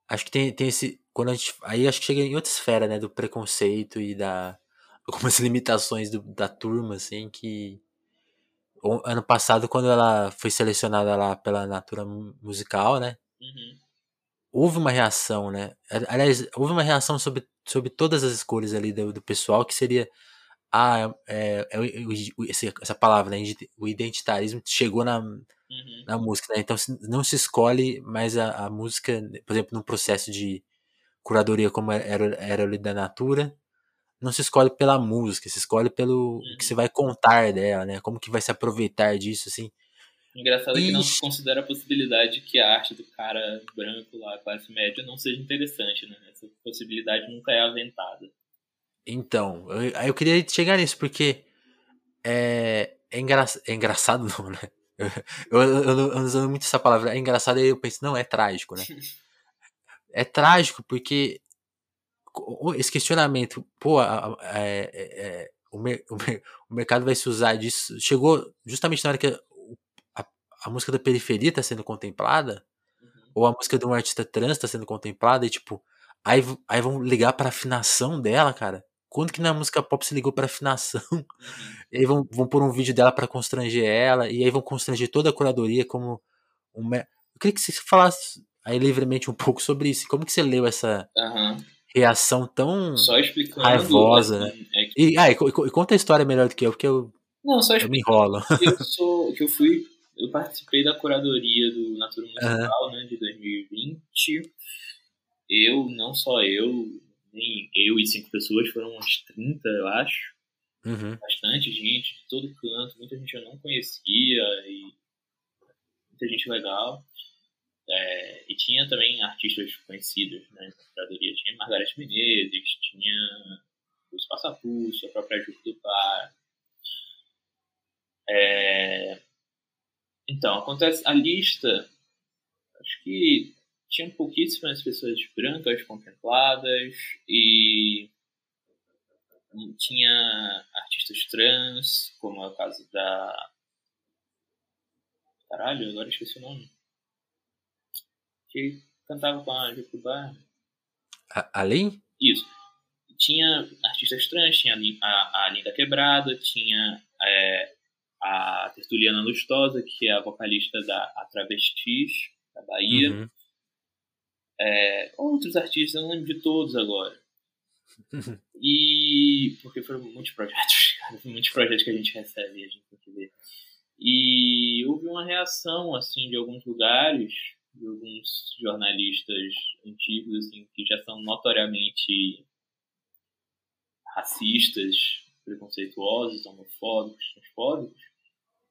acho que tem, tem esse. Quando a gente, aí acho que chega em outra esfera, né? Do preconceito e da. Algumas limitações do, da turma, assim, que. Ano passado, quando ela foi selecionada lá pela Natura Musical, né? Uhum. Houve uma reação, né? Aliás, houve uma reação sobre, sobre todas as escolhas ali do, do pessoal, que seria ah, é, é, é essa palavra, né, o identitarismo chegou na, uhum. na música, né? Então não se escolhe mais a, a, música, por exemplo, num processo de curadoria como é, era, era ali da Natura, não se escolhe pela música, se escolhe pelo uhum. que você vai contar dela, né? Como que vai se aproveitar disso, assim. Engraçado e... que não se considera a possibilidade que a arte do cara branco lá, classe média, não seja interessante, né? Essa possibilidade nunca é aventada. Então, eu, eu queria chegar nisso, porque é, é, engra, é engraçado, não, né? Eu, eu, eu, eu uso muito essa palavra. É engraçado e eu penso, não, é trágico, né? É trágico porque esse questionamento, pô, é, é, é, o, mer, o, mer, o, mercado vai se usar disso. Chegou justamente na hora que a, música da periferia está sendo contemplada, uhum. ou a música de um artista trans está sendo contemplada, e tipo, aí, aí vão ligar pra afinação dela, cara. Quando que na música pop se ligou pra afinação? Uhum. E aí vão, vão pôr um vídeo dela para constranger ela, e aí vão constranger toda a curadoria como um. Eu queria que você falasse aí livremente um pouco sobre isso. Como que você leu essa uhum. reação tão raivosa, assim, né? É que... e, ah, e, e, conta a história melhor do que eu, porque eu, Não, só eu me enrolo. Eu sou. que eu fui. Eu participei da curadoria do Natura Musical, uhum. né, de 2020. Eu, não só eu, nem eu e cinco pessoas, foram umas 30, eu acho. Uhum. Bastante gente de todo canto, muita gente eu não conhecia e muita gente legal. É, e tinha também artistas conhecidos né, na curadoria. Tinha Margareth Menezes, tinha os Passapulso, a própria Juca do Par. É, então, acontece a lista, acho que tinha pouquíssimas pessoas brancas contempladas e tinha artistas trans, como é o caso da. Caralho, agora esqueci o nome. Que cantava com a Jacubá. Além? Isso. Tinha artistas trans, tinha a, a Linda Quebrada, tinha é, a Tertuliana Lustosa, que é a vocalista da A Travestis, da Bahia. Uhum. É, outros artistas, eu não lembro de todos agora. e. Porque foram muitos projetos, cara, muitos projetos que a gente recebe e a gente tem que ver. E houve uma reação, assim, de alguns lugares, de alguns jornalistas antigos, assim, que já são notoriamente racistas, preconceituosos, homofóbicos, transfóbicos,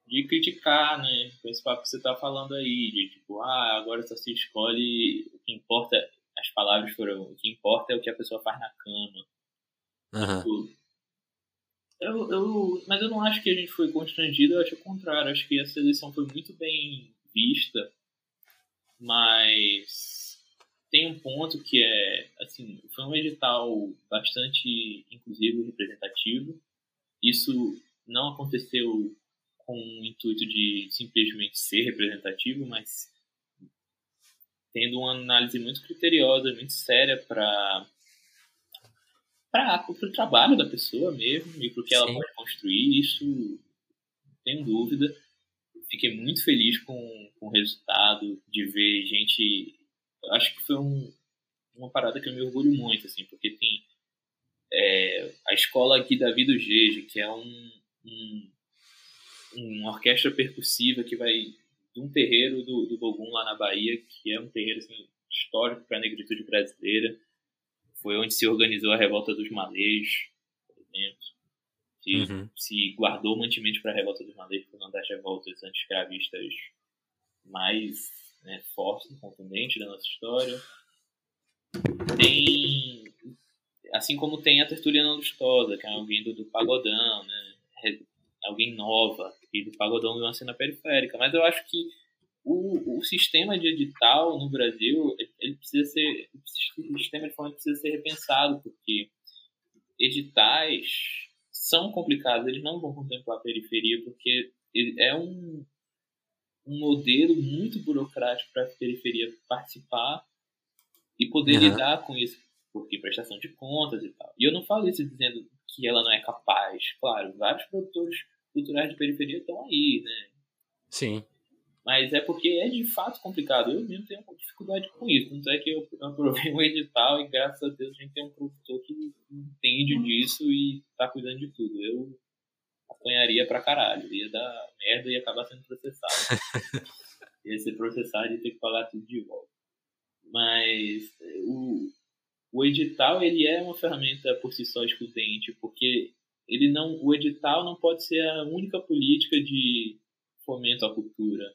de criticar, né? Com esse papo que você tá falando aí, de tipo, ah, agora só se escolhe o que importa, as palavras foram, o que importa é o que a pessoa faz na cama. Uhum. Tipo, eu, eu, mas eu não acho que a gente foi constrangido, eu acho o contrário, acho que a seleção foi muito bem vista, mas tem um ponto que é, assim, foi um edital bastante inclusivo e representativo, isso não aconteceu com o intuito de simplesmente ser representativo, mas tendo uma análise muito criteriosa, muito séria para para o trabalho da pessoa mesmo e para o que ela Sim. pode construir, isso não tenho dúvida. Fiquei muito feliz com, com o resultado, de ver gente. Acho que foi um, uma parada que eu me orgulho muito, assim, porque tem é, a escola aqui da Vida Geje, que é um, um uma orquestra percussiva que vai de um terreiro do, do Bogum lá na Bahia, que é um terreiro assim, histórico para a negritude brasileira. Foi onde se organizou a revolta dos malês, por exemplo. Se, uhum. se guardou mantimento para a revolta dos malês, foi uma das revoltas anti-escravistas mais né, fortes e contundentes da nossa história. Tem, assim como tem a Tertuliana Lustosa, que é vindo do pagodão, né? alguém nova e do pagodão de uma cena periférica. Mas eu acho que o, o sistema de edital no Brasil ele precisa ser o sistema de forma precisa ser repensado porque editais são complicados eles não vão contemplar a periferia porque é um, um modelo muito burocrático para a periferia participar e poder uhum. lidar com isso porque prestação de contas e tal e eu não falo isso dizendo que ela não é capaz claro vários produtores culturais de periferia estão aí, né? Sim. Mas é porque é de fato complicado. Eu mesmo tenho dificuldade com isso. Tanto é que eu aprovei um edital e graças a Deus a gente tem um produtor que entende disso e tá cuidando de tudo. Eu apanharia pra caralho. Ia dar merda e ia acabar sendo processado. ia ser processado e ter que pagar tudo de volta. Mas o, o edital ele é uma ferramenta por si só excludente, porque ele não, o edital não pode ser a única política de fomento à cultura.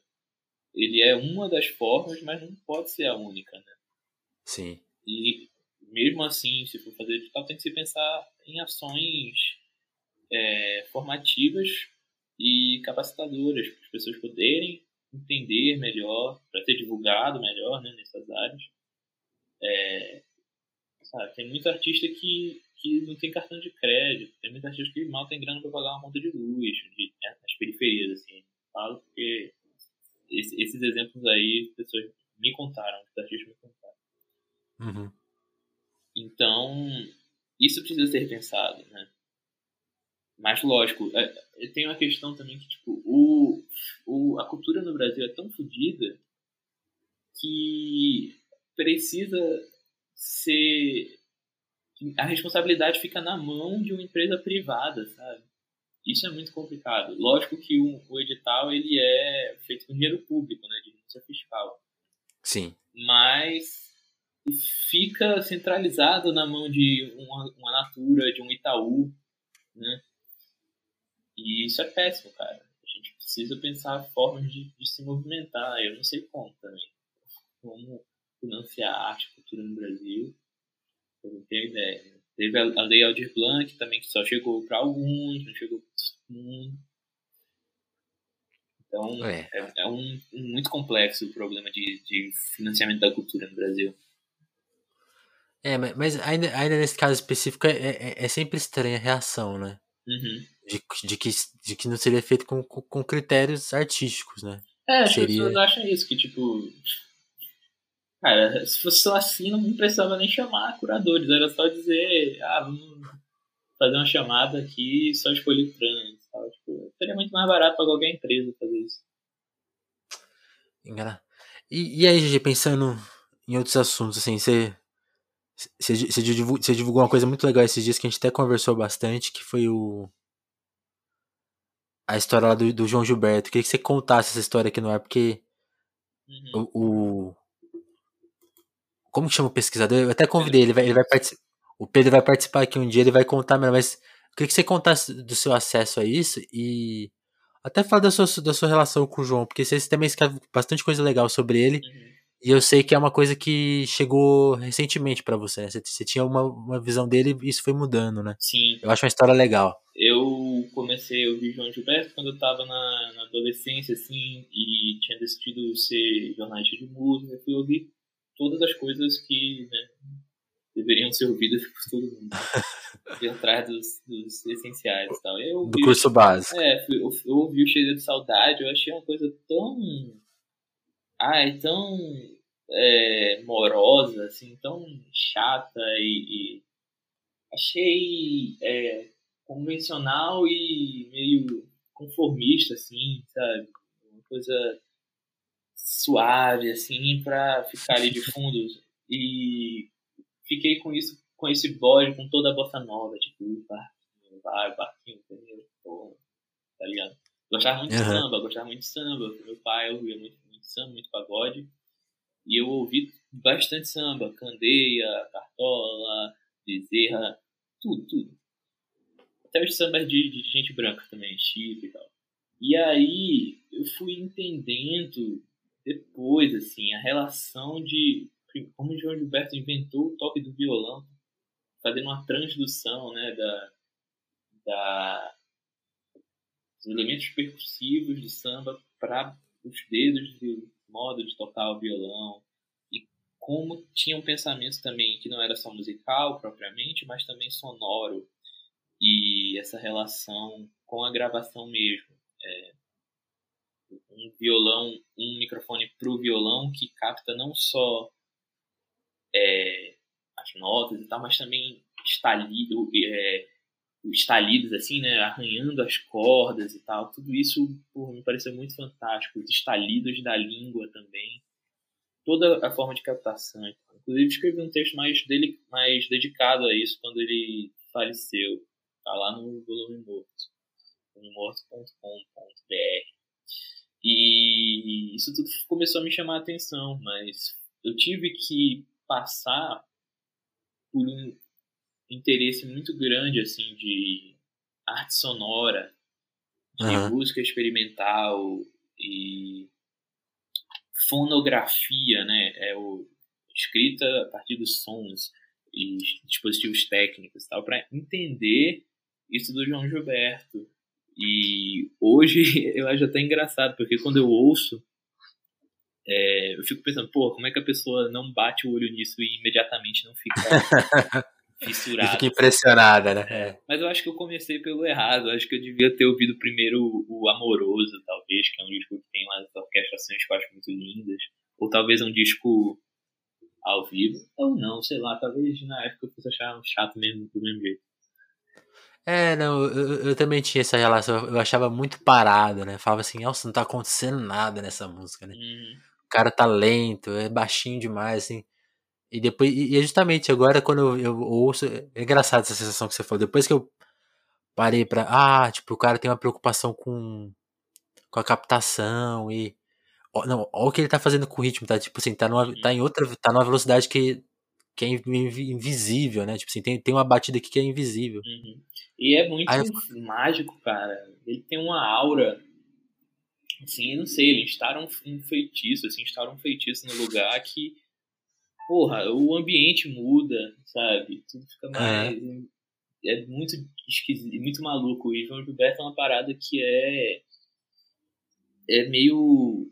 Ele é uma das formas, mas não pode ser a única, né? Sim. E mesmo assim, se for fazer edital, tem que se pensar em ações é, formativas e capacitadoras para as pessoas poderem entender melhor, para ser divulgado melhor né, nessas áreas. É, sabe, tem muito artista que que não tem cartão de crédito. Tem muita gente que mal tem grana para pagar uma conta de luz, de, né, nas periferias, assim. Falo porque esse, esses exemplos aí, pessoas me contaram, os artistas me contaram. Uhum. Então, isso precisa ser pensado, né? Mas, lógico, é, tem uma questão também que, tipo, o, o, a cultura no Brasil é tão fodida que precisa ser a responsabilidade fica na mão de uma empresa privada, sabe? Isso é muito complicado. Lógico que o, o edital ele é feito com dinheiro público, né, de renúncia fiscal. Sim. Mas fica centralizado na mão de uma, uma Natura, de um Itaú, né? E isso é péssimo, cara. A gente precisa pensar formas de, de se movimentar. Eu não sei como também. Como financiar arte e cultura no Brasil não tenho ideia. Teve a, a Lei Aldir Blanc também, que só chegou para alguns, não chegou para todo mundo. Então, é, é, é um, um, muito complexo o problema de, de financiamento da cultura no Brasil. É, mas ainda, ainda nesse caso específico é, é, é sempre estranha a reação, né? Uhum. De, de, que, de que não seria feito com, com, com critérios artísticos, né? É, as seria... pessoas acham isso, que tipo. Cara, se fosse só assim, não precisava nem chamar curadores, era só dizer, ah, vamos fazer uma chamada aqui e só escolher trans. Tipo, seria muito mais barato para qualquer empresa fazer isso. E, e aí, GG, pensando em outros assuntos, assim, você você, você, divulgou, você divulgou uma coisa muito legal esses dias que a gente até conversou bastante, que foi o. A história lá do, do João Gilberto. Eu queria que você contasse essa história aqui no ar, porque. Uhum. O, o, Como que chama o pesquisador? Eu até convidei, ele vai, ele vai participar. O Pedro vai participar aqui um dia, ele vai contar, mas eu queria que você contasse do seu acesso a isso e até falar da sua, da sua relação com o João, porque você também escreve bastante coisa legal sobre ele. Uhum. E eu sei que é uma coisa que chegou recentemente para você, né? Você, você, tinha uma, uma visão dele e isso foi mudando, né? Sim. Eu acho uma história legal. Eu comecei a ouvir João Gilberto quando eu tava na, na adolescência, assim, e tinha decidido ser jornalista de música. Fui ouvir todas as coisas que né, deveriam ser ouvidas por todo mundo. fui atrás dos, dos essenciais e tal. Eu Do curso básico. É, eu, eu ouvi o Cheio de Saudade, eu achei uma coisa tão ai, tão é, morosa, assim, tão chata e, e achei é, convencional e meio conformista, assim, sabe? Uma coisa suave, assim, pra ficar ali de fundo. E fiquei com isso, com esse bode, com toda a bossa nova, tipo, barquinho, vai, barquinho, primeiro, tá ligado? Gostava muito uhum. de samba, gostava muito de samba. Meu pai ouvia muito samba, muito pagode. E eu ouvi bastante samba, Candeia, Cartola, Bezerra, tudo, tudo. Até os sambas de, de gente branca também, Chico e tal. E aí eu fui entendendo depois, assim, a relação de como João Gilberto inventou o toque do violão, fazendo uma transdução, né, da, da dos elementos percussivos do samba para os dedos do modo de tocar o violão e como tinha um pensamento também que não era só musical propriamente, mas também sonoro e essa relação com a gravação mesmo. É, um violão, um microfone para o violão que capta não só é, as notas e tal, mas também estalido, é, estalidos, assim, né, arranhando as cordas e tal, tudo isso me pareceu muito fantástico, os estalidos da língua também, toda a forma de captação. Inclusive escrevi um texto mais, dele, mais dedicado a isso quando ele faleceu, tá lá no volume morto, morto.com.br. E isso tudo começou a me chamar a atenção, mas eu tive que passar por um interesse muito grande assim de arte sonora, de uhum. música experimental e fonografia, né? É o escrita a partir dos sons e dispositivos técnicos, tal, para entender isso do João Gilberto. E hoje eu acho até engraçado, porque quando eu ouço, é, eu fico pensando, pô, como é que a pessoa não bate o olho nisso e imediatamente não fica fissurada. Fica impressionada, né? É. Mas eu acho que eu comecei pelo errado. Eu acho que eu devia ter ouvido primeiro o, o Amoroso, talvez, que é um disco que tem umas orquestrações que eu acho muito lindas. Ou talvez um disco ao vivo. Ou não, sei lá. Talvez na época eu fosse achar chato mesmo do mesmo jeito. É, não, eu, eu, também tinha essa relação, eu achava muito parado, né? Falava assim, nossa, não tá acontecendo nada nessa música, né? Uhum. O cara tá lento, é baixinho demais, assim. E depois, e é justamente agora quando eu, eu, ouço, é engraçado essa sensação que você falou. Depois que eu parei pra. Ah, tipo, o cara tem uma preocupação com, com a captação e. Ó, não, olha o que ele tá fazendo com o ritmo, tá? Tipo assim, tá, numa, tá em outra. Tá numa velocidade que, que é invisível, né? Tipo assim, tem, tem uma batida aqui que é invisível. Uhum. E é muito eu... mágico, cara. Ele tem uma aura. Assim, eu não sei, ele instala um, um feitiço, assim, instala um feitiço no lugar que porra, o ambiente muda, sabe? Tudo fica é. mais. É, é muito esquisito, muito maluco. E João Gilberto é uma parada que é. é meio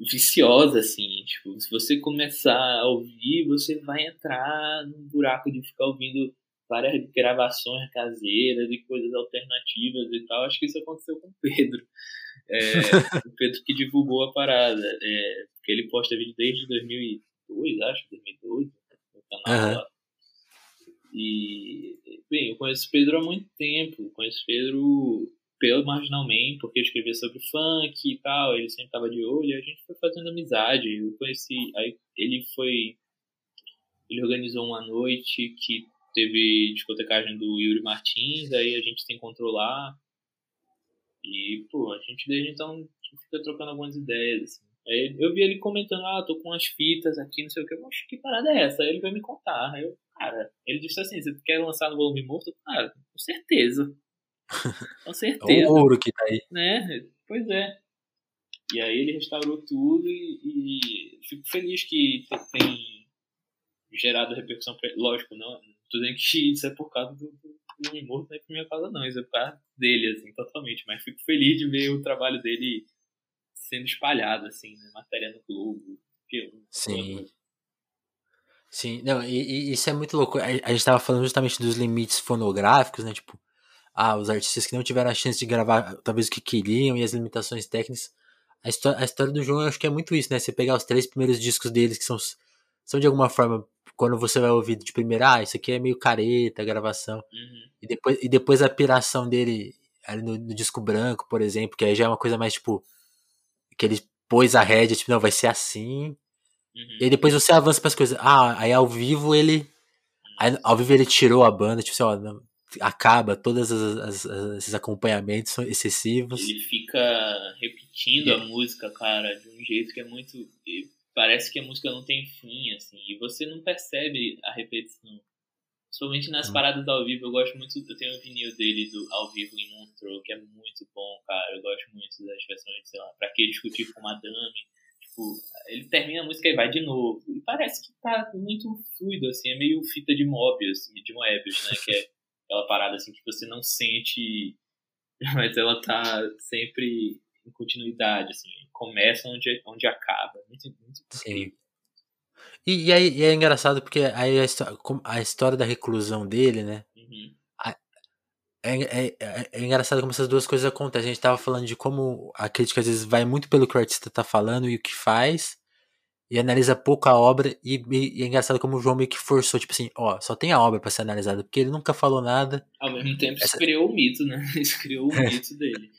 viciosa, assim. Tipo, se você começar a ouvir, você vai entrar num buraco de ficar ouvindo várias gravações caseiras e coisas alternativas e tal. Acho que isso aconteceu com o Pedro. É, o Pedro que divulgou a parada. É, porque ele posta vídeo desde 2002, acho, 2012, no canal uhum. lá. E, bem, eu conheço o Pedro há muito tempo. Conheço o Pedro pelo Marginal Man, porque eu escrevia sobre funk e tal, ele sempre tava de olho, e a gente foi fazendo amizade. Eu conheci, aí ele foi. Ele organizou uma noite que teve discotecagem do Yuri Martins, aí a gente se encontrou lá. E, pô, a gente desde então fica trocando algumas ideias, assim. Aí eu vi ele comentando, ah, tô com umas fitas aqui, não sei o que. Eu, que parada é essa? Aí ele veio me contar. Aí eu, cara, ele disse assim, você quer lançar no volume morto? Cara, com certeza. Com certeza. É o ouro que tá aí. Né? Pois é. E aí ele restaurou tudo e, e fico feliz que tem gerado repercussão. Lógico, não, tô dizendo que isso é por causa do, do Morto, não é por minha causa não, isso é por causa dele, assim, totalmente. Mas fico feliz de ver o trabalho dele sendo espalhado, assim, né? Matéria no Globo, filme. Sim. Sim, não, e, e, isso é muito louco. A, a gente tava falando justamente dos limites fonográficos, né? Tipo, ah, os artistas que não tiveram a chance de gravar talvez o que queriam e as limitações técnicas. A história, a história do João eu acho que é muito isso, né? Você pegar os três primeiros discos deles, que são, são de alguma forma, quando você vai ouvir de primeira, ah, isso aqui é meio careta, a gravação. Uhum. E, depois, e depois a piração dele ali no, no, disco branco, por exemplo, que aí já é uma coisa mais tipo. Que ele pôs a rédea, tipo, não, vai ser assim. Uhum. E aí depois você avança para as coisas. Ah, aí ao vivo ele. Aí, ao vivo ele tirou a banda, tipo assim, ó, não, acaba, todos esses acompanhamentos são excessivos. Ele fica repetindo a música, cara, de um jeito que é muito. Parece que a música não tem fim, assim, e você não percebe a repetição. Principalmente nas hum. paradas ao vivo, eu gosto muito. Eu tenho o vinil dele do, ao vivo em Montreux, que é muito bom, cara. Eu gosto muito das versões, sei lá, pra que discutir com Madame. Tipo, ele termina a música e vai de novo. E parece que tá muito fluido, assim, é meio fita de Mobius, de Moebius, né? Que é aquela parada assim que você não sente, mas ela tá sempre em continuidade, assim, começa onde, onde acaba. Muito, muito Sim. E, e, aí, e é engraçado porque aí a, a, história da reclusão dele, né? Uhum. É, é, é, é, engraçado como essas duas coisas acontecem. A gente tava falando de como a crítica às vezes vai muito pelo que o artista tá falando e o que faz, e analisa pouco a obra e, e, é engraçado como o João meio que forçou, tipo assim, ó, só tem a obra para ser analisada, porque ele nunca falou nada. Ao mesmo tempo, Essa... isso criou o mito, né? Isso criou o mito dele.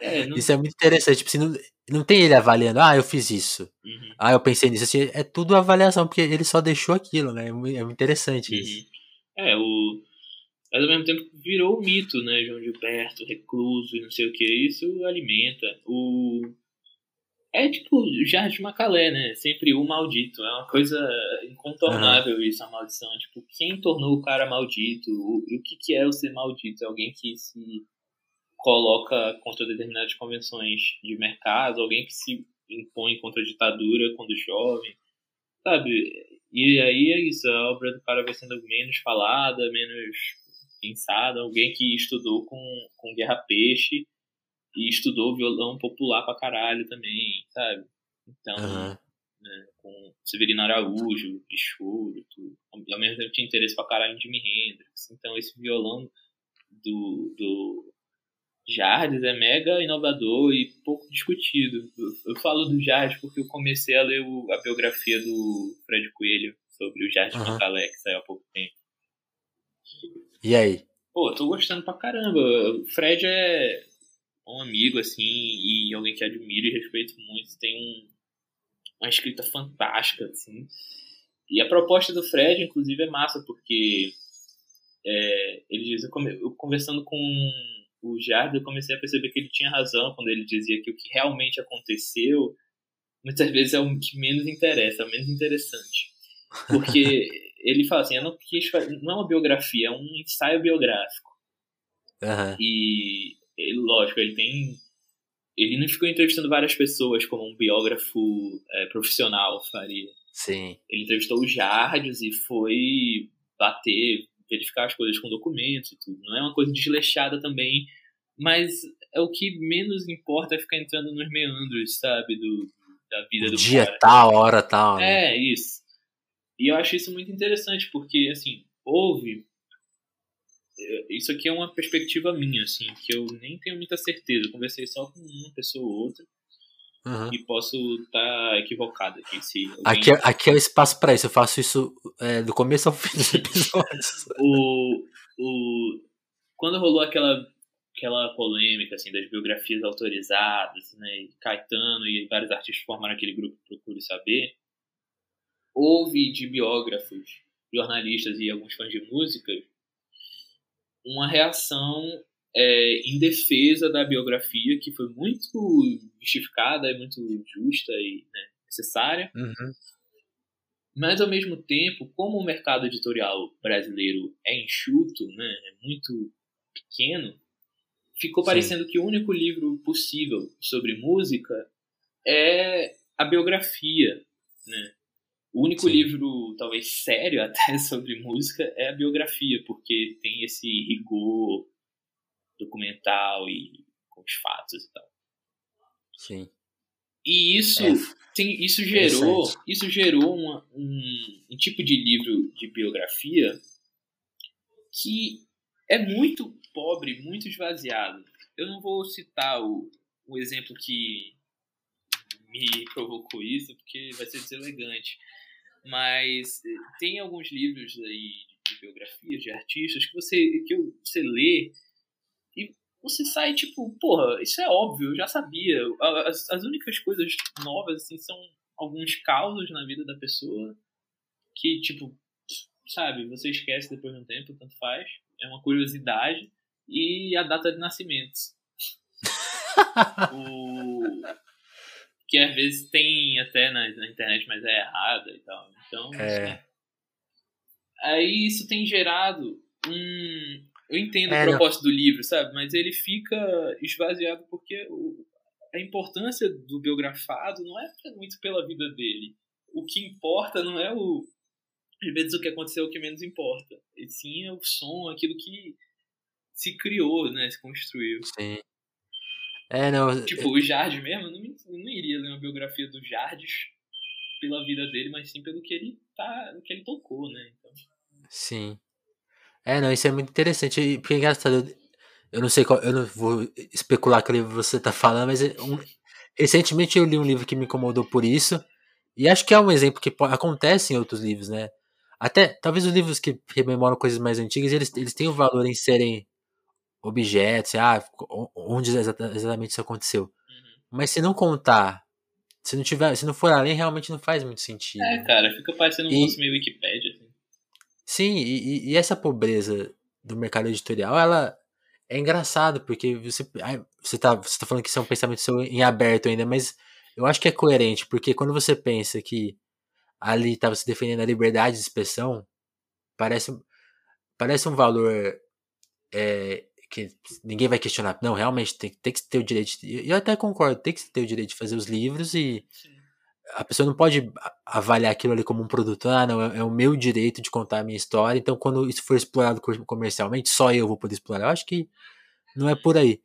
É, não... Isso é muito interessante, tipo assim, não, não tem ele avaliando, ah, eu fiz isso, uhum. ah, eu pensei nisso, assim, é tudo avaliação, porque ele só deixou aquilo, né? É muito é interessante uhum. isso. É, o... Mas ao mesmo tempo virou o mito, né? João Gilberto, recluso e não sei o que, isso alimenta. O é tipo Jardim Macalé, né? Sempre o maldito. É uma coisa incontornável uhum. isso, a maldição. Tipo, quem tornou o cara maldito? O, e o que, que é o ser maldito? É alguém que se coloca contra determinadas convenções de mercado, alguém que se impõe contra a ditadura quando jovem, sabe? E aí é isso, a obra do cara vai sendo menos falada, menos pensada, alguém que estudou com, com Guerra Peixe e estudou violão popular pra caralho também, sabe? Então, uhum. né, com Severino Araújo, Bichuro, tudo. Ao mesmo tempo tinha interesse pra caralho em Jimi Hendrix. Então esse violão do, do Jardes é mega inovador e pouco discutido. Eu, eu falo do Jardes porque eu comecei a ler o, a biografia do Fred Coelho sobre o Jardes uhum. Macalé, que saiu há pouco tempo. E aí? Pô, tô gostando pra caramba. O Fred é um amigo, assim, e alguém que admiro e respeito muito. Tem um, uma escrita fantástica, assim. E a proposta do Fred, inclusive, é massa, porque é, ele diz, eu, come, eu, conversando com o Jardim, eu comecei a perceber que ele tinha razão quando ele dizia que o que realmente aconteceu muitas vezes é o que menos interessa, é o menos interessante. Porque ele fala assim, eu não quis não é uma biografia, é um ensaio biográfico. Uhum. E lógico, ele tem. Ele não ficou entrevistando várias pessoas como um biógrafo é, profissional faria. Sim. Ele entrevistou os Jardios e foi bater, verificar as coisas com documentos e tudo. Não é uma coisa desleixada também, mas é o que menos importa é ficar entrando nos meandros, sabe, do, da vida do Dia cara. tal, hora tal. né? É, isso. E eu acho isso muito interessante, porque, assim, houve. eh, Isso aqui é uma perspectiva minha, assim, que eu nem tenho muita certeza. Eu conversei só com uma pessoa ou outra Uhum. e posso estar equivocado aqui. Se alguém- Aqui, é- aqui é o espaço pra isso. Eu faço isso é, do começo ao fim dos episódios. o, o, quando rolou aquela, aquela polêmica assim, das biografias autorizadas, né, e Caetano e vários artistas formaram aquele grupo Procure Saber, houve de biógrafos, jornalistas e alguns fãs de música uma reação é, em defesa da biografia que foi muito justificada, e muito justa e né, necessária, Uhum. mas ao mesmo tempo, como o mercado editorial brasileiro é enxuto, né, é muito pequeno, ficou Sim. parecendo que o único livro possível sobre música é a biografia, né? O único Sim. livro, talvez sério até, sobre música é a biografia, porque tem esse rigor documental e com os fatos e tal. Sim. E isso, É. tem, isso gerou, isso gerou uma- um, um tipo de livro de biografia que é muito pobre, muito esvaziado. Eu não vou citar o, o exemplo que me provocou isso, porque vai ser deselegante. Mas eh, tem alguns livros aí de biografias de artistas que você, que eu- você lê você sai tipo, porra, isso é óbvio, eu já sabia. As, as únicas coisas novas, assim, são alguns causos na vida da pessoa que, tipo, sabe, você esquece depois de um tempo, tanto faz. É uma curiosidade. E a data de nascimento. o... Que às vezes tem até na, na internet, mas é errada e tal. Então, É. assim, aí isso tem gerado um. Eu entendo É, o não. propósito do livro, sabe? Mas ele fica esvaziado porque o- a importância do biografado não é muito pela vida dele. O que importa não é o. Às vezes o que aconteceu é o que menos importa. E sim é o som, aquilo que se criou, né? Se construiu. Sim. É, não. Tipo, o Jardim mesmo, eu não, eu não iria ler uma biografia do Jardim pela vida dele, mas sim pelo que ele tá, que ele tocou, né? Então, Sim. É, não, isso é muito interessante. Porque é engraçado. Eu, não sei qual. Eu não vou especular que livro você tá falando, mas é um- recentemente eu li um livro que me incomodou por isso. E acho que é um exemplo que acontece em outros livros, né? Até, talvez os livros que rememoram coisas mais antigas, eles, eles têm o valor em serem objetos, ah, onde exata- exatamente isso aconteceu. uhum. Mas se não contar, se não tiver, se não for além, realmente não faz muito sentido. É, cara, fica parecendo um E- negócio meio Wikipedia, assim. Sim, e, e- essa pobreza do mercado editorial, ela é engraçado, porque você, você, tá, você tá falando que isso é um pensamento seu em aberto ainda, mas eu acho que é coerente, porque quando você pensa que ali estava se defendendo a liberdade de expressão, parece, parece um valor é, que ninguém vai questionar. Não, realmente tem, tem que ter o direito. de- Eu até concordo, tem que ter o direito de fazer os livros e Sim. A pessoa não pode avaliar aquilo ali como um produto. Ah, não, é, é o meu direito de contar a minha história. Então, quando isso for explorado co- comercialmente, só eu vou poder explorar. Eu acho que não é por aí.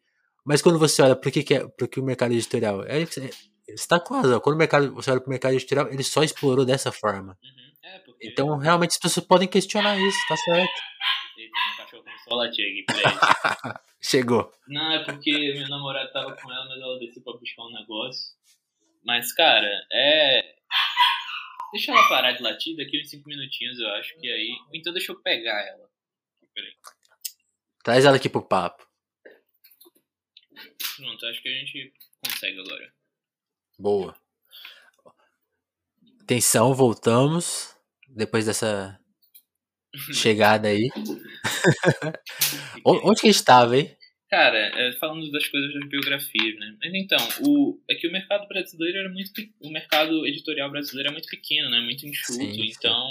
Mas quando você olha para que, que é para que o mercado editorial é, você está com razão. Quando o mercado você olha para o mercado editorial, ele só explorou dessa forma. Uhum. É, porque. Então, realmente as pessoas podem questionar isso, tá certo? Eita, meu cachorro começou a latir aqui, peraí. Chegou. Não, é porque meu namorado tava com ela, mas ela desceu pra buscar um negócio. Mas, cara, é. Deixa ela parar de latir daqui uns 5 minutinhos, eu acho que aí. Então deixa eu pegar ela. Peraí. Traz ela aqui pro papo. Pronto, acho que a gente consegue agora. Boa. Atenção, voltamos. Depois dessa chegada aí. Onde que a gente tava, hein? Cara, é, falando das coisas das biografias, né? Mas então, o, é que o mercado brasileiro era muito. O mercado editorial brasileiro é muito pequeno, né? Muito enxuto. Sim, então,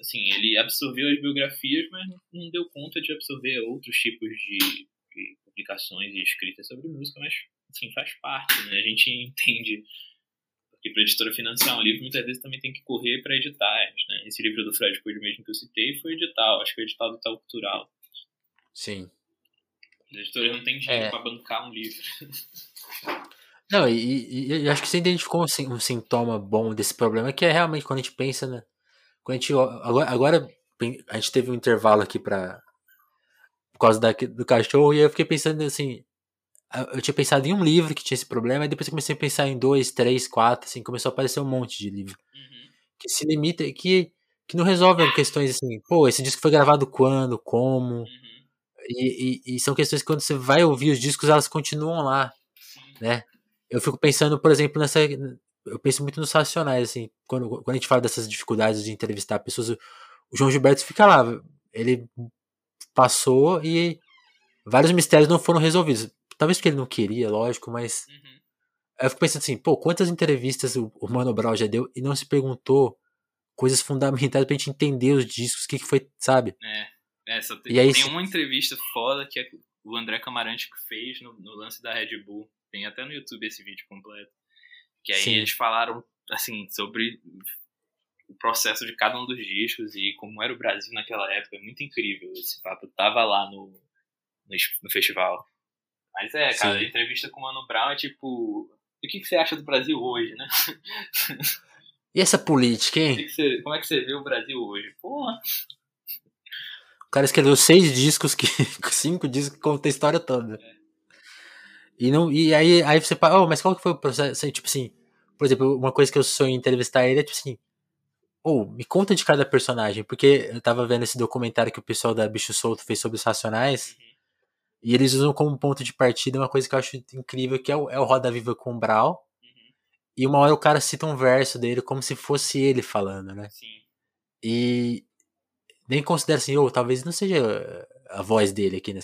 assim, ele absorveu as biografias, mas não- deu conta de absorver outros tipos de, de publicações e escritas sobre música, mas, assim, faz parte, né? A gente entende. Porque para editora financiar um livro, muitas vezes também tem que correr para editar, né? Esse livro do Fred Coelho mesmo que eu citei foi edital, acho que foi edital do Tal Cultural. Sim. Os editores não têm dinheiro é. pra bancar um livro. Não, e, e, e, acho que você identificou um, um, sintoma bom desse problema, que é realmente quando a gente pensa, né? Quando a gente. Agora, agora a gente teve um intervalo aqui pra. Por causa da, do cachorro, e eu fiquei pensando assim. Eu tinha pensado em um livro que tinha esse problema, e depois eu comecei a pensar em dois, três, quatro, assim, começou a aparecer um monte de livro. Uhum. Que se limita, que, que não resolvem questões assim, pô, esse disco foi gravado quando, como. Uhum. E, e, e, são questões que quando você vai ouvir os discos, elas continuam lá, né? Eu fico pensando, por exemplo, nessa. Eu penso muito nos racionais, assim, quando, quando a gente fala dessas dificuldades de entrevistar pessoas, o João Gilberto fica lá. Ele passou e vários mistérios não foram resolvidos. Talvez porque ele não queria, lógico, mas. Uhum. Eu fico pensando assim, pô, quantas entrevistas o, o Mano Brown já deu e não se perguntou coisas fundamentais pra gente entender os discos, o que, que foi, sabe? É, é só tem, e aí, tem uma entrevista foda que é o André Camarante que fez no, no lance da Red Bull. Tem até no YouTube esse vídeo completo. Que aí Sim. eles falaram, assim, sobre o processo de cada um dos discos e como era o Brasil naquela época. É muito incrível esse papo. tava lá no, no, no festival. Mas é, cara, Sim. a entrevista com o Mano Brown é tipo. O que, que você acha do Brasil hoje, né? E essa política, hein? Como é que você vê o Brasil hoje? Porra! O cara escreveu seis discos, que cinco discos que contam a história toda. É. E, não, e aí, aí você fala, oh, mas qual que foi o processo? Tipo assim, por exemplo, uma coisa que eu sonho em entrevistar ele é tipo assim, ou oh, me conta de cada personagem, porque eu tava vendo esse documentário que o pessoal da Bicho Solto fez sobre os Racionais, uhum. e eles usam como ponto de partida uma coisa que eu acho incrível, que é o, é o Roda Viva com o Brau, uhum. e uma hora o cara cita um verso dele como se fosse ele falando, né? Sim. E nem considera assim, ou oh, talvez não seja a voz dele aqui, né?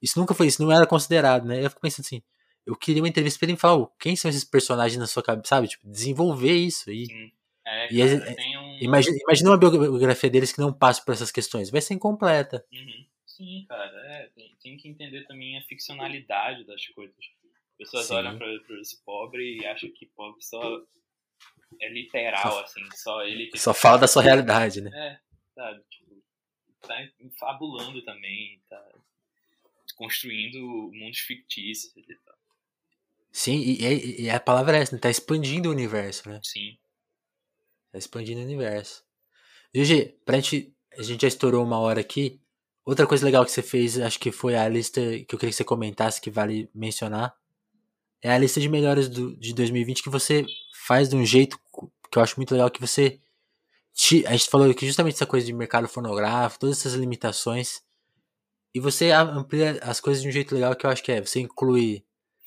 Isso nunca foi, isso não era considerado, né? Eu fico pensando assim, eu queria uma entrevista pra ele falar, oh, quem são esses personagens na sua cabeça, sabe? Tipo, desenvolver isso aí. Sim. É, e cara, é, um... imagina, imagina uma biografia deles que não passe por essas questões, vai ser incompleta. Uhum. Sim, cara, é, tem, tem, que entender também a ficcionalidade das coisas. As pessoas Sim. olham pra, pra esse pobre e acham que pobre só é literal, só, assim, só ele. Só fala da sua realidade, né? É, sabe? Tipo, tá fabulando também, tá construindo mundos fictícios e tal. Sim, e, e, a palavra é essa, né? Tá expandindo o universo, né? Sim. Tá expandindo o universo. GG, pra gente. A gente já estourou uma hora aqui. Outra coisa legal que você fez, acho que foi a lista que eu queria que você comentasse, que vale mencionar. É a lista de melhores do, de 2020 que você faz de um jeito que eu acho muito legal, que você a gente falou que justamente essa coisa de mercado fonográfico, todas essas limitações, e você amplia as coisas de um jeito legal que eu acho que é, você inclui,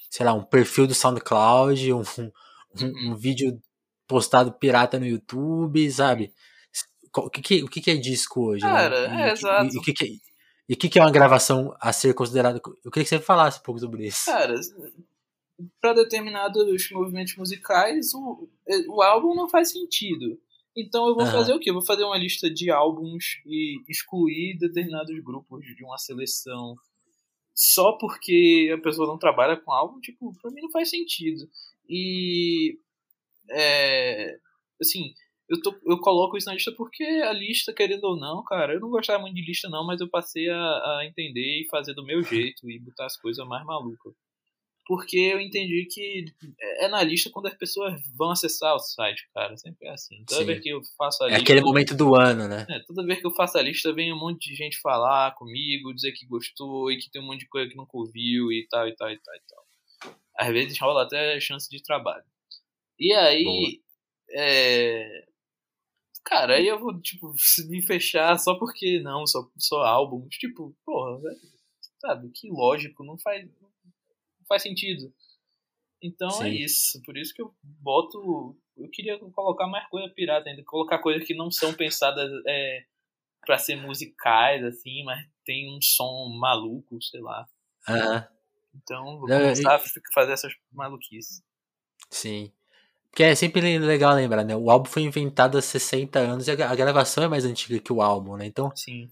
sei lá, um perfil do SoundCloud, um, um, um uhum. vídeo postado pirata no YouTube, sabe? O que, que, o que, que é disco hoje? Né? Cara, né? e, é, exato. E, o que, que é, e o que, que é uma gravação a ser considerada? Eu queria que você falasse um pouco sobre isso. Cara, para determinados movimentos musicais, o, o álbum não faz sentido. Então eu vou uhum. fazer o quê? Eu vou fazer uma lista de álbuns e excluir determinados grupos de uma seleção só porque a pessoa não trabalha com álbum, tipo, pra mim não faz sentido. E é, assim, eu, tô, eu coloco isso na lista porque a lista, querendo ou não, cara, eu não gostava muito de lista não, mas eu passei a, a entender e fazer do meu jeito e botar as coisas mais malucas porque eu entendi que é na lista quando as pessoas vão acessar o site, cara. Sempre é assim. Toda Sim. vez que eu faço a lista. É aquele momento do ano, né? É, toda vez que eu faço a lista, vem um monte de gente falar comigo, dizer que gostou e que tem um monte de coisa que nunca ouviu e tal, e tal, e tal, e tal. Às vezes rola até chance de trabalho. E aí. É... Cara, aí eu vou, tipo, me fechar só porque não, só, só álbuns. Tipo, porra, velho. Sabe, que lógico, não faz faz sentido. Então é Sim. é isso. Por isso que eu boto. Eu queria colocar mais coisa pirata ainda. Colocar coisas que não são pensadas é, para ser musicais, assim, mas tem um som maluco, sei lá. Uhum. Então vou começar a fazer essas maluquices. Sim. Porque é sempre legal lembrar, né? O álbum foi inventado há 60 anos e a gravação é mais antiga que o álbum, né? Então. Sim.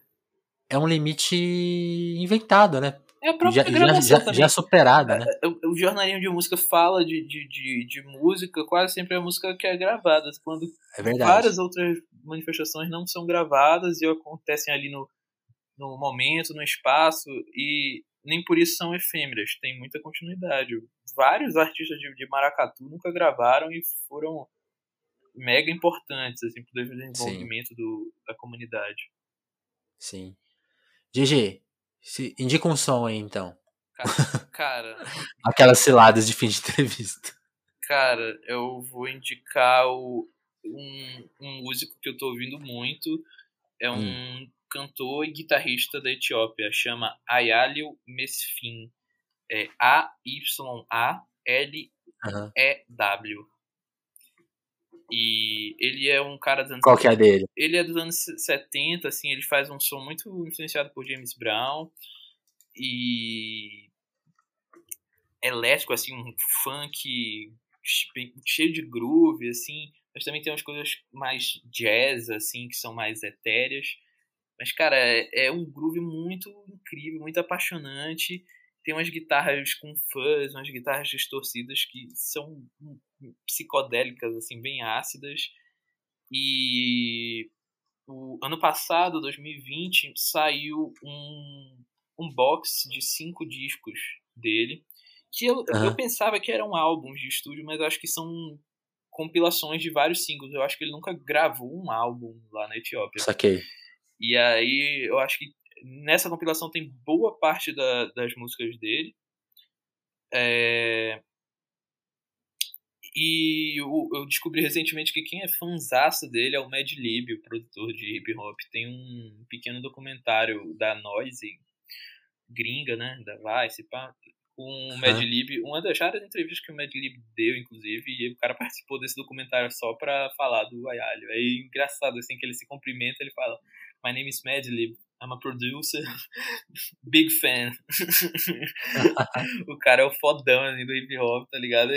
É um limite inventado, né? É a própria já, gravação já, já, superada, né? É, o, o, jornalismo de música fala de, de, de, de, música, quase sempre é a música que é gravada. Quando é várias outras manifestações não são gravadas e acontecem ali no, no momento, no espaço. E nem por isso são efêmeras, tem muita continuidade. Vários artistas de, de maracatu nunca gravaram e foram mega importantes assim, para o desenvolvimento do, da comunidade. Sim. GG, se, indica um som aí então. Cara. Aquelas ciladas de fim de entrevista. Cara, eu vou indicar o, um, um músico que eu tô ouvindo muito. É um hum. cantor e guitarrista da Etiópia. Chama Ayalio Mesfin. É A-Y-A-L-E-W. Uhum. E ele é um cara dos anos Qual que é dele? Ele é dos anos 70, assim, ele faz um som muito influenciado por James Brown e elétrico, assim, um funk cheio de groove, assim, mas também tem umas coisas mais jazz, assim, que são mais etéreas. Mas, cara, é, é um groove muito incrível, muito apaixonante. Tem umas guitarras com fuzz, umas guitarras distorcidas que são psicodélicas, assim, bem ácidas. E o ano passado, 2020, saiu um, um box de cinco discos dele. Que eu, uhum. eu pensava que eram álbuns de estúdio, mas acho que são compilações de vários singles. Eu acho que ele nunca gravou um álbum lá na Etiópia. Saquei. E aí eu acho que nessa compilação tem boa parte da, das músicas dele. É, e eu, eu, descobri recentemente que quem é fanzaço dele é o Mad Lib, o produtor de hip hop. Tem um pequeno documentário da Noise, gringa, né? Da Vice, pá, com o Mad Lib. Uma das raras entrevistas que o Mad Lib deu, inclusive, e o cara participou desse documentário só pra falar do Ayalho. É engraçado, assim, que ele se cumprimenta, ele fala: My name is Mad Lib. I'm a producer, big fan. o cara é o fodão assim, do hip hop, tá ligado?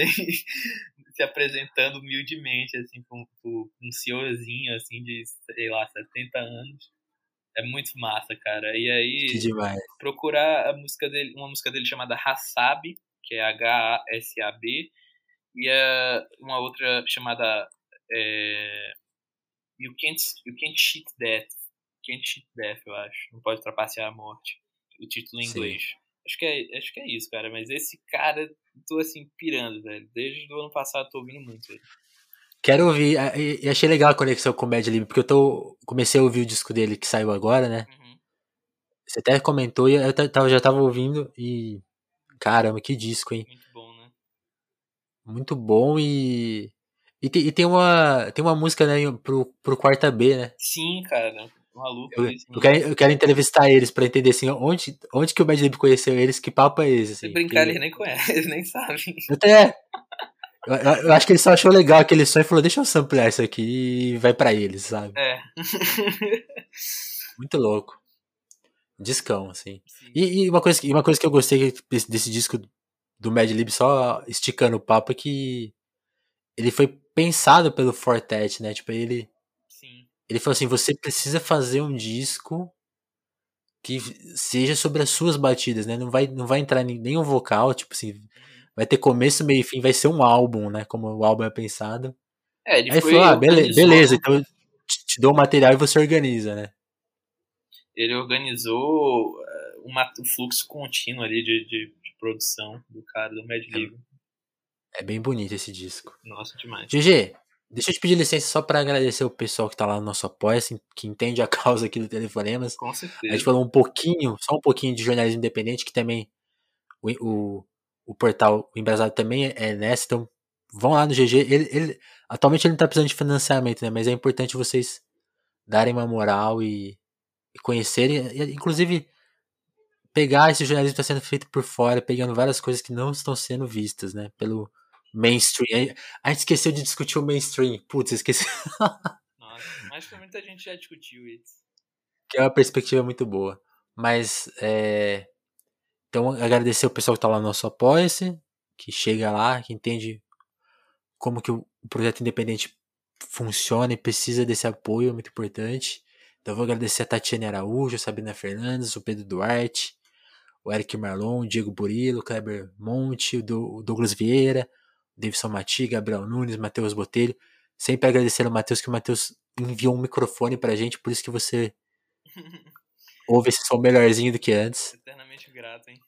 Se apresentando humildemente, assim, com, com um senhorzinho, assim, de, sei lá, 70 anos. É muito massa, cara. E aí, procurar a música dele, uma música dele chamada Hassab, que é H-A-S-A-B, e a, uma outra chamada é, you, can't, you Can't Cheat Death. Can't Cheat Death, eu acho. Não pode trapacear a morte. O título em Sim. inglês. Acho que, é, acho que é isso, cara. Mas esse cara, tô assim, pirando, velho. Desde o ano passado tô ouvindo muito ele. Quero ouvir, e achei legal a conexão com o Mad Lib, porque eu tô, comecei a ouvir o disco dele que saiu agora, né? Uhum. Você até comentou e eu tava, já tava ouvindo e. Caramba, que disco, hein? Muito bom, né? Muito bom e. E tem, e tem, uma, tem uma música, né, pro, pro quarta B, né? Sim, cara maluco. Eu, eu, quero, eu quero entrevistar eles pra entender assim, onde, onde que o Bad Lib conheceu eles, que papo é esse? Assim, Se brincar, que... eles nem conhecem, eles nem sabem. Até. Eu, eu, acho que ele só achou legal aquele som e falou, deixa eu samplear isso aqui e vai pra eles, sabe? É. Muito louco. Discão, assim. E, e, uma coisa, uma coisa que eu gostei desse, desse disco do Mad Lib, só esticando o papo, é que ele foi pensado pelo Fortet, né? Tipo, ele ele falou assim: você precisa fazer um disco que seja sobre as suas batidas, né? Não vai, não vai entrar nenhum vocal, tipo assim, uhum. vai ter começo, meio e fim, vai ser um álbum, né? Como o álbum é pensado. É, ele Aí falou: ah, beleza, beleza, então te, te dou o material e você organiza, né? Ele organizou eh, uma, um fluxo contínuo ali de, de, de produção do cara, do Mad Lib. É, é bem bonito esse disco. Nossa, demais. GG, Deixa eu te pedir licença só para agradecer o pessoal que tá lá no nosso apoio, assim, que entende a causa aqui do Telefonemas. Com certeza. A gente falou um pouquinho, só um pouquinho de jornalismo independente, que também o, o, o portal, o Embrasado também é, é nessa, então vão lá no GG. Ele, ele, atualmente ele não tá precisando de financiamento, né? Mas é importante vocês darem uma moral e, e conhecerem, e, inclusive pegar esse jornalismo que está sendo feito por fora, pegando várias coisas que não estão sendo vistas, né? Pelo, mainstream. A gente esqueceu de discutir o mainstream. Putz, esqueci. Nossa, mas que muita gente já discutiu isso. Que é uma perspectiva muito boa. Mas, é... Então, agradecer o pessoal que tá lá no nosso Apoia-se, que chega lá, que entende como que o projeto independente funciona e precisa desse apoio, é muito importante. Então, vou agradecer a Tatiane Araújo, a Sabrina Fernandes, o Pedro Duarte, o Eric Marlon, o Diego Burilo, o Kleber Monte, o Douglas Vieira, Davidson Mati, Gabriel Nunes, Matheus Botelho. Sempre agradecer ao Matheus, que o Matheus enviou um microfone pra gente, por isso que você ouve esse som melhorzinho do que antes. Eternamente grato, hein?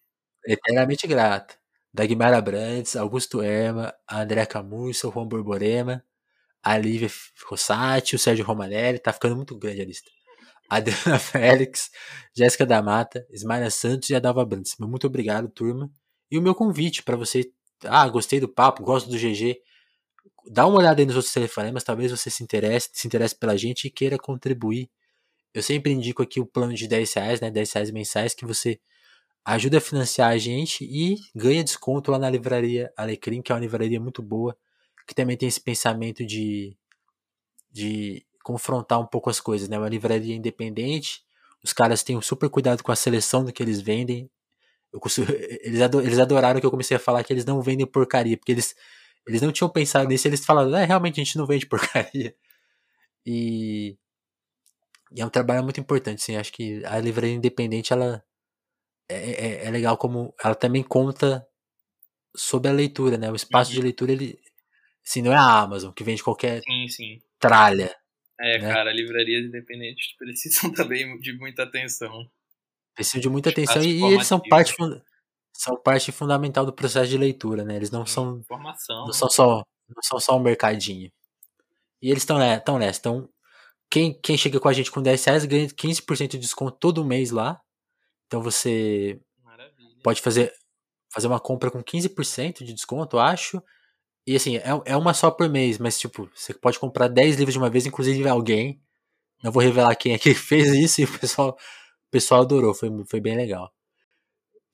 eternamente grata. Dagmar Abrantes, Augusto Erma, André Camurso, Juan Borborema, a Lívia Rossati, o Sérgio Romanelli, tá ficando muito grande a lista. Adriana Félix, Jéssica da Mata, Ismael Santos e Adalva Brandes. Muito obrigado, turma. E o meu convite para você. Ah, gostei do papo, gosto do GG. Dá uma olhada aí nos outros telefonemas, talvez você se interesse, se interesse pela gente e queira contribuir. Eu sempre indico aqui o plano de 10 reais, né? 10 reais mensais, que você ajuda a financiar a gente e ganha desconto lá na livraria Alecrim, que é uma livraria muito boa, que também tem esse pensamento de, de confrontar um pouco as coisas, né? Uma livraria independente, os caras têm um super cuidado com a seleção do que eles vendem. Consigo, eles, ador, eles adoraram que eu comecei a falar que eles não vendem porcaria, porque eles, eles não tinham pensado nisso, eles falaram, é, realmente a gente não vende porcaria. E, e é um trabalho muito importante, sim. Acho que a livraria independente, ela é, é, é legal como ela também conta sobre a leitura, né? O espaço uhum. de leitura, ele, assim, não é a Amazon, que vende qualquer sim, sim. tralha. É, né? cara, livrarias independentes precisam também de muita atenção. Precisam de muita atenção e, eles são parte, são parte fundamental do processo de leitura, né? Eles não são não são só não são só um mercadinho. E eles estão tão nessa. Então, quem, quem chega com a gente com 10 reais ganha 15% de desconto todo mês lá. Então você Maravilha. pode fazer, fazer uma compra com 15% de desconto, acho. E assim, é, é uma só por mês, mas tipo, você pode comprar 10 livros de uma vez, inclusive alguém. Não vou revelar quem é que fez isso e o pessoal, pessoal adorou, foi, foi bem legal.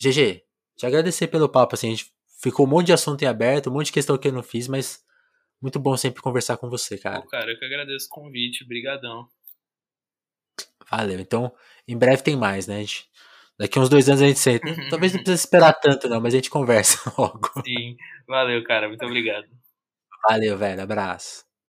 GG, te agradecer pelo papo, assim, a gente ficou um monte de assunto em aberto, um monte de questão que eu não fiz, mas muito bom sempre conversar com você, cara. Pô, cara, eu que agradeço o convite, brigadão. Valeu, então em breve tem mais, né, gente? Daqui uns dois anos a gente senta. Talvez não precise esperar tanto, não, mas a gente conversa logo. Sim, valeu, cara, muito obrigado. Valeu, velho, abraço.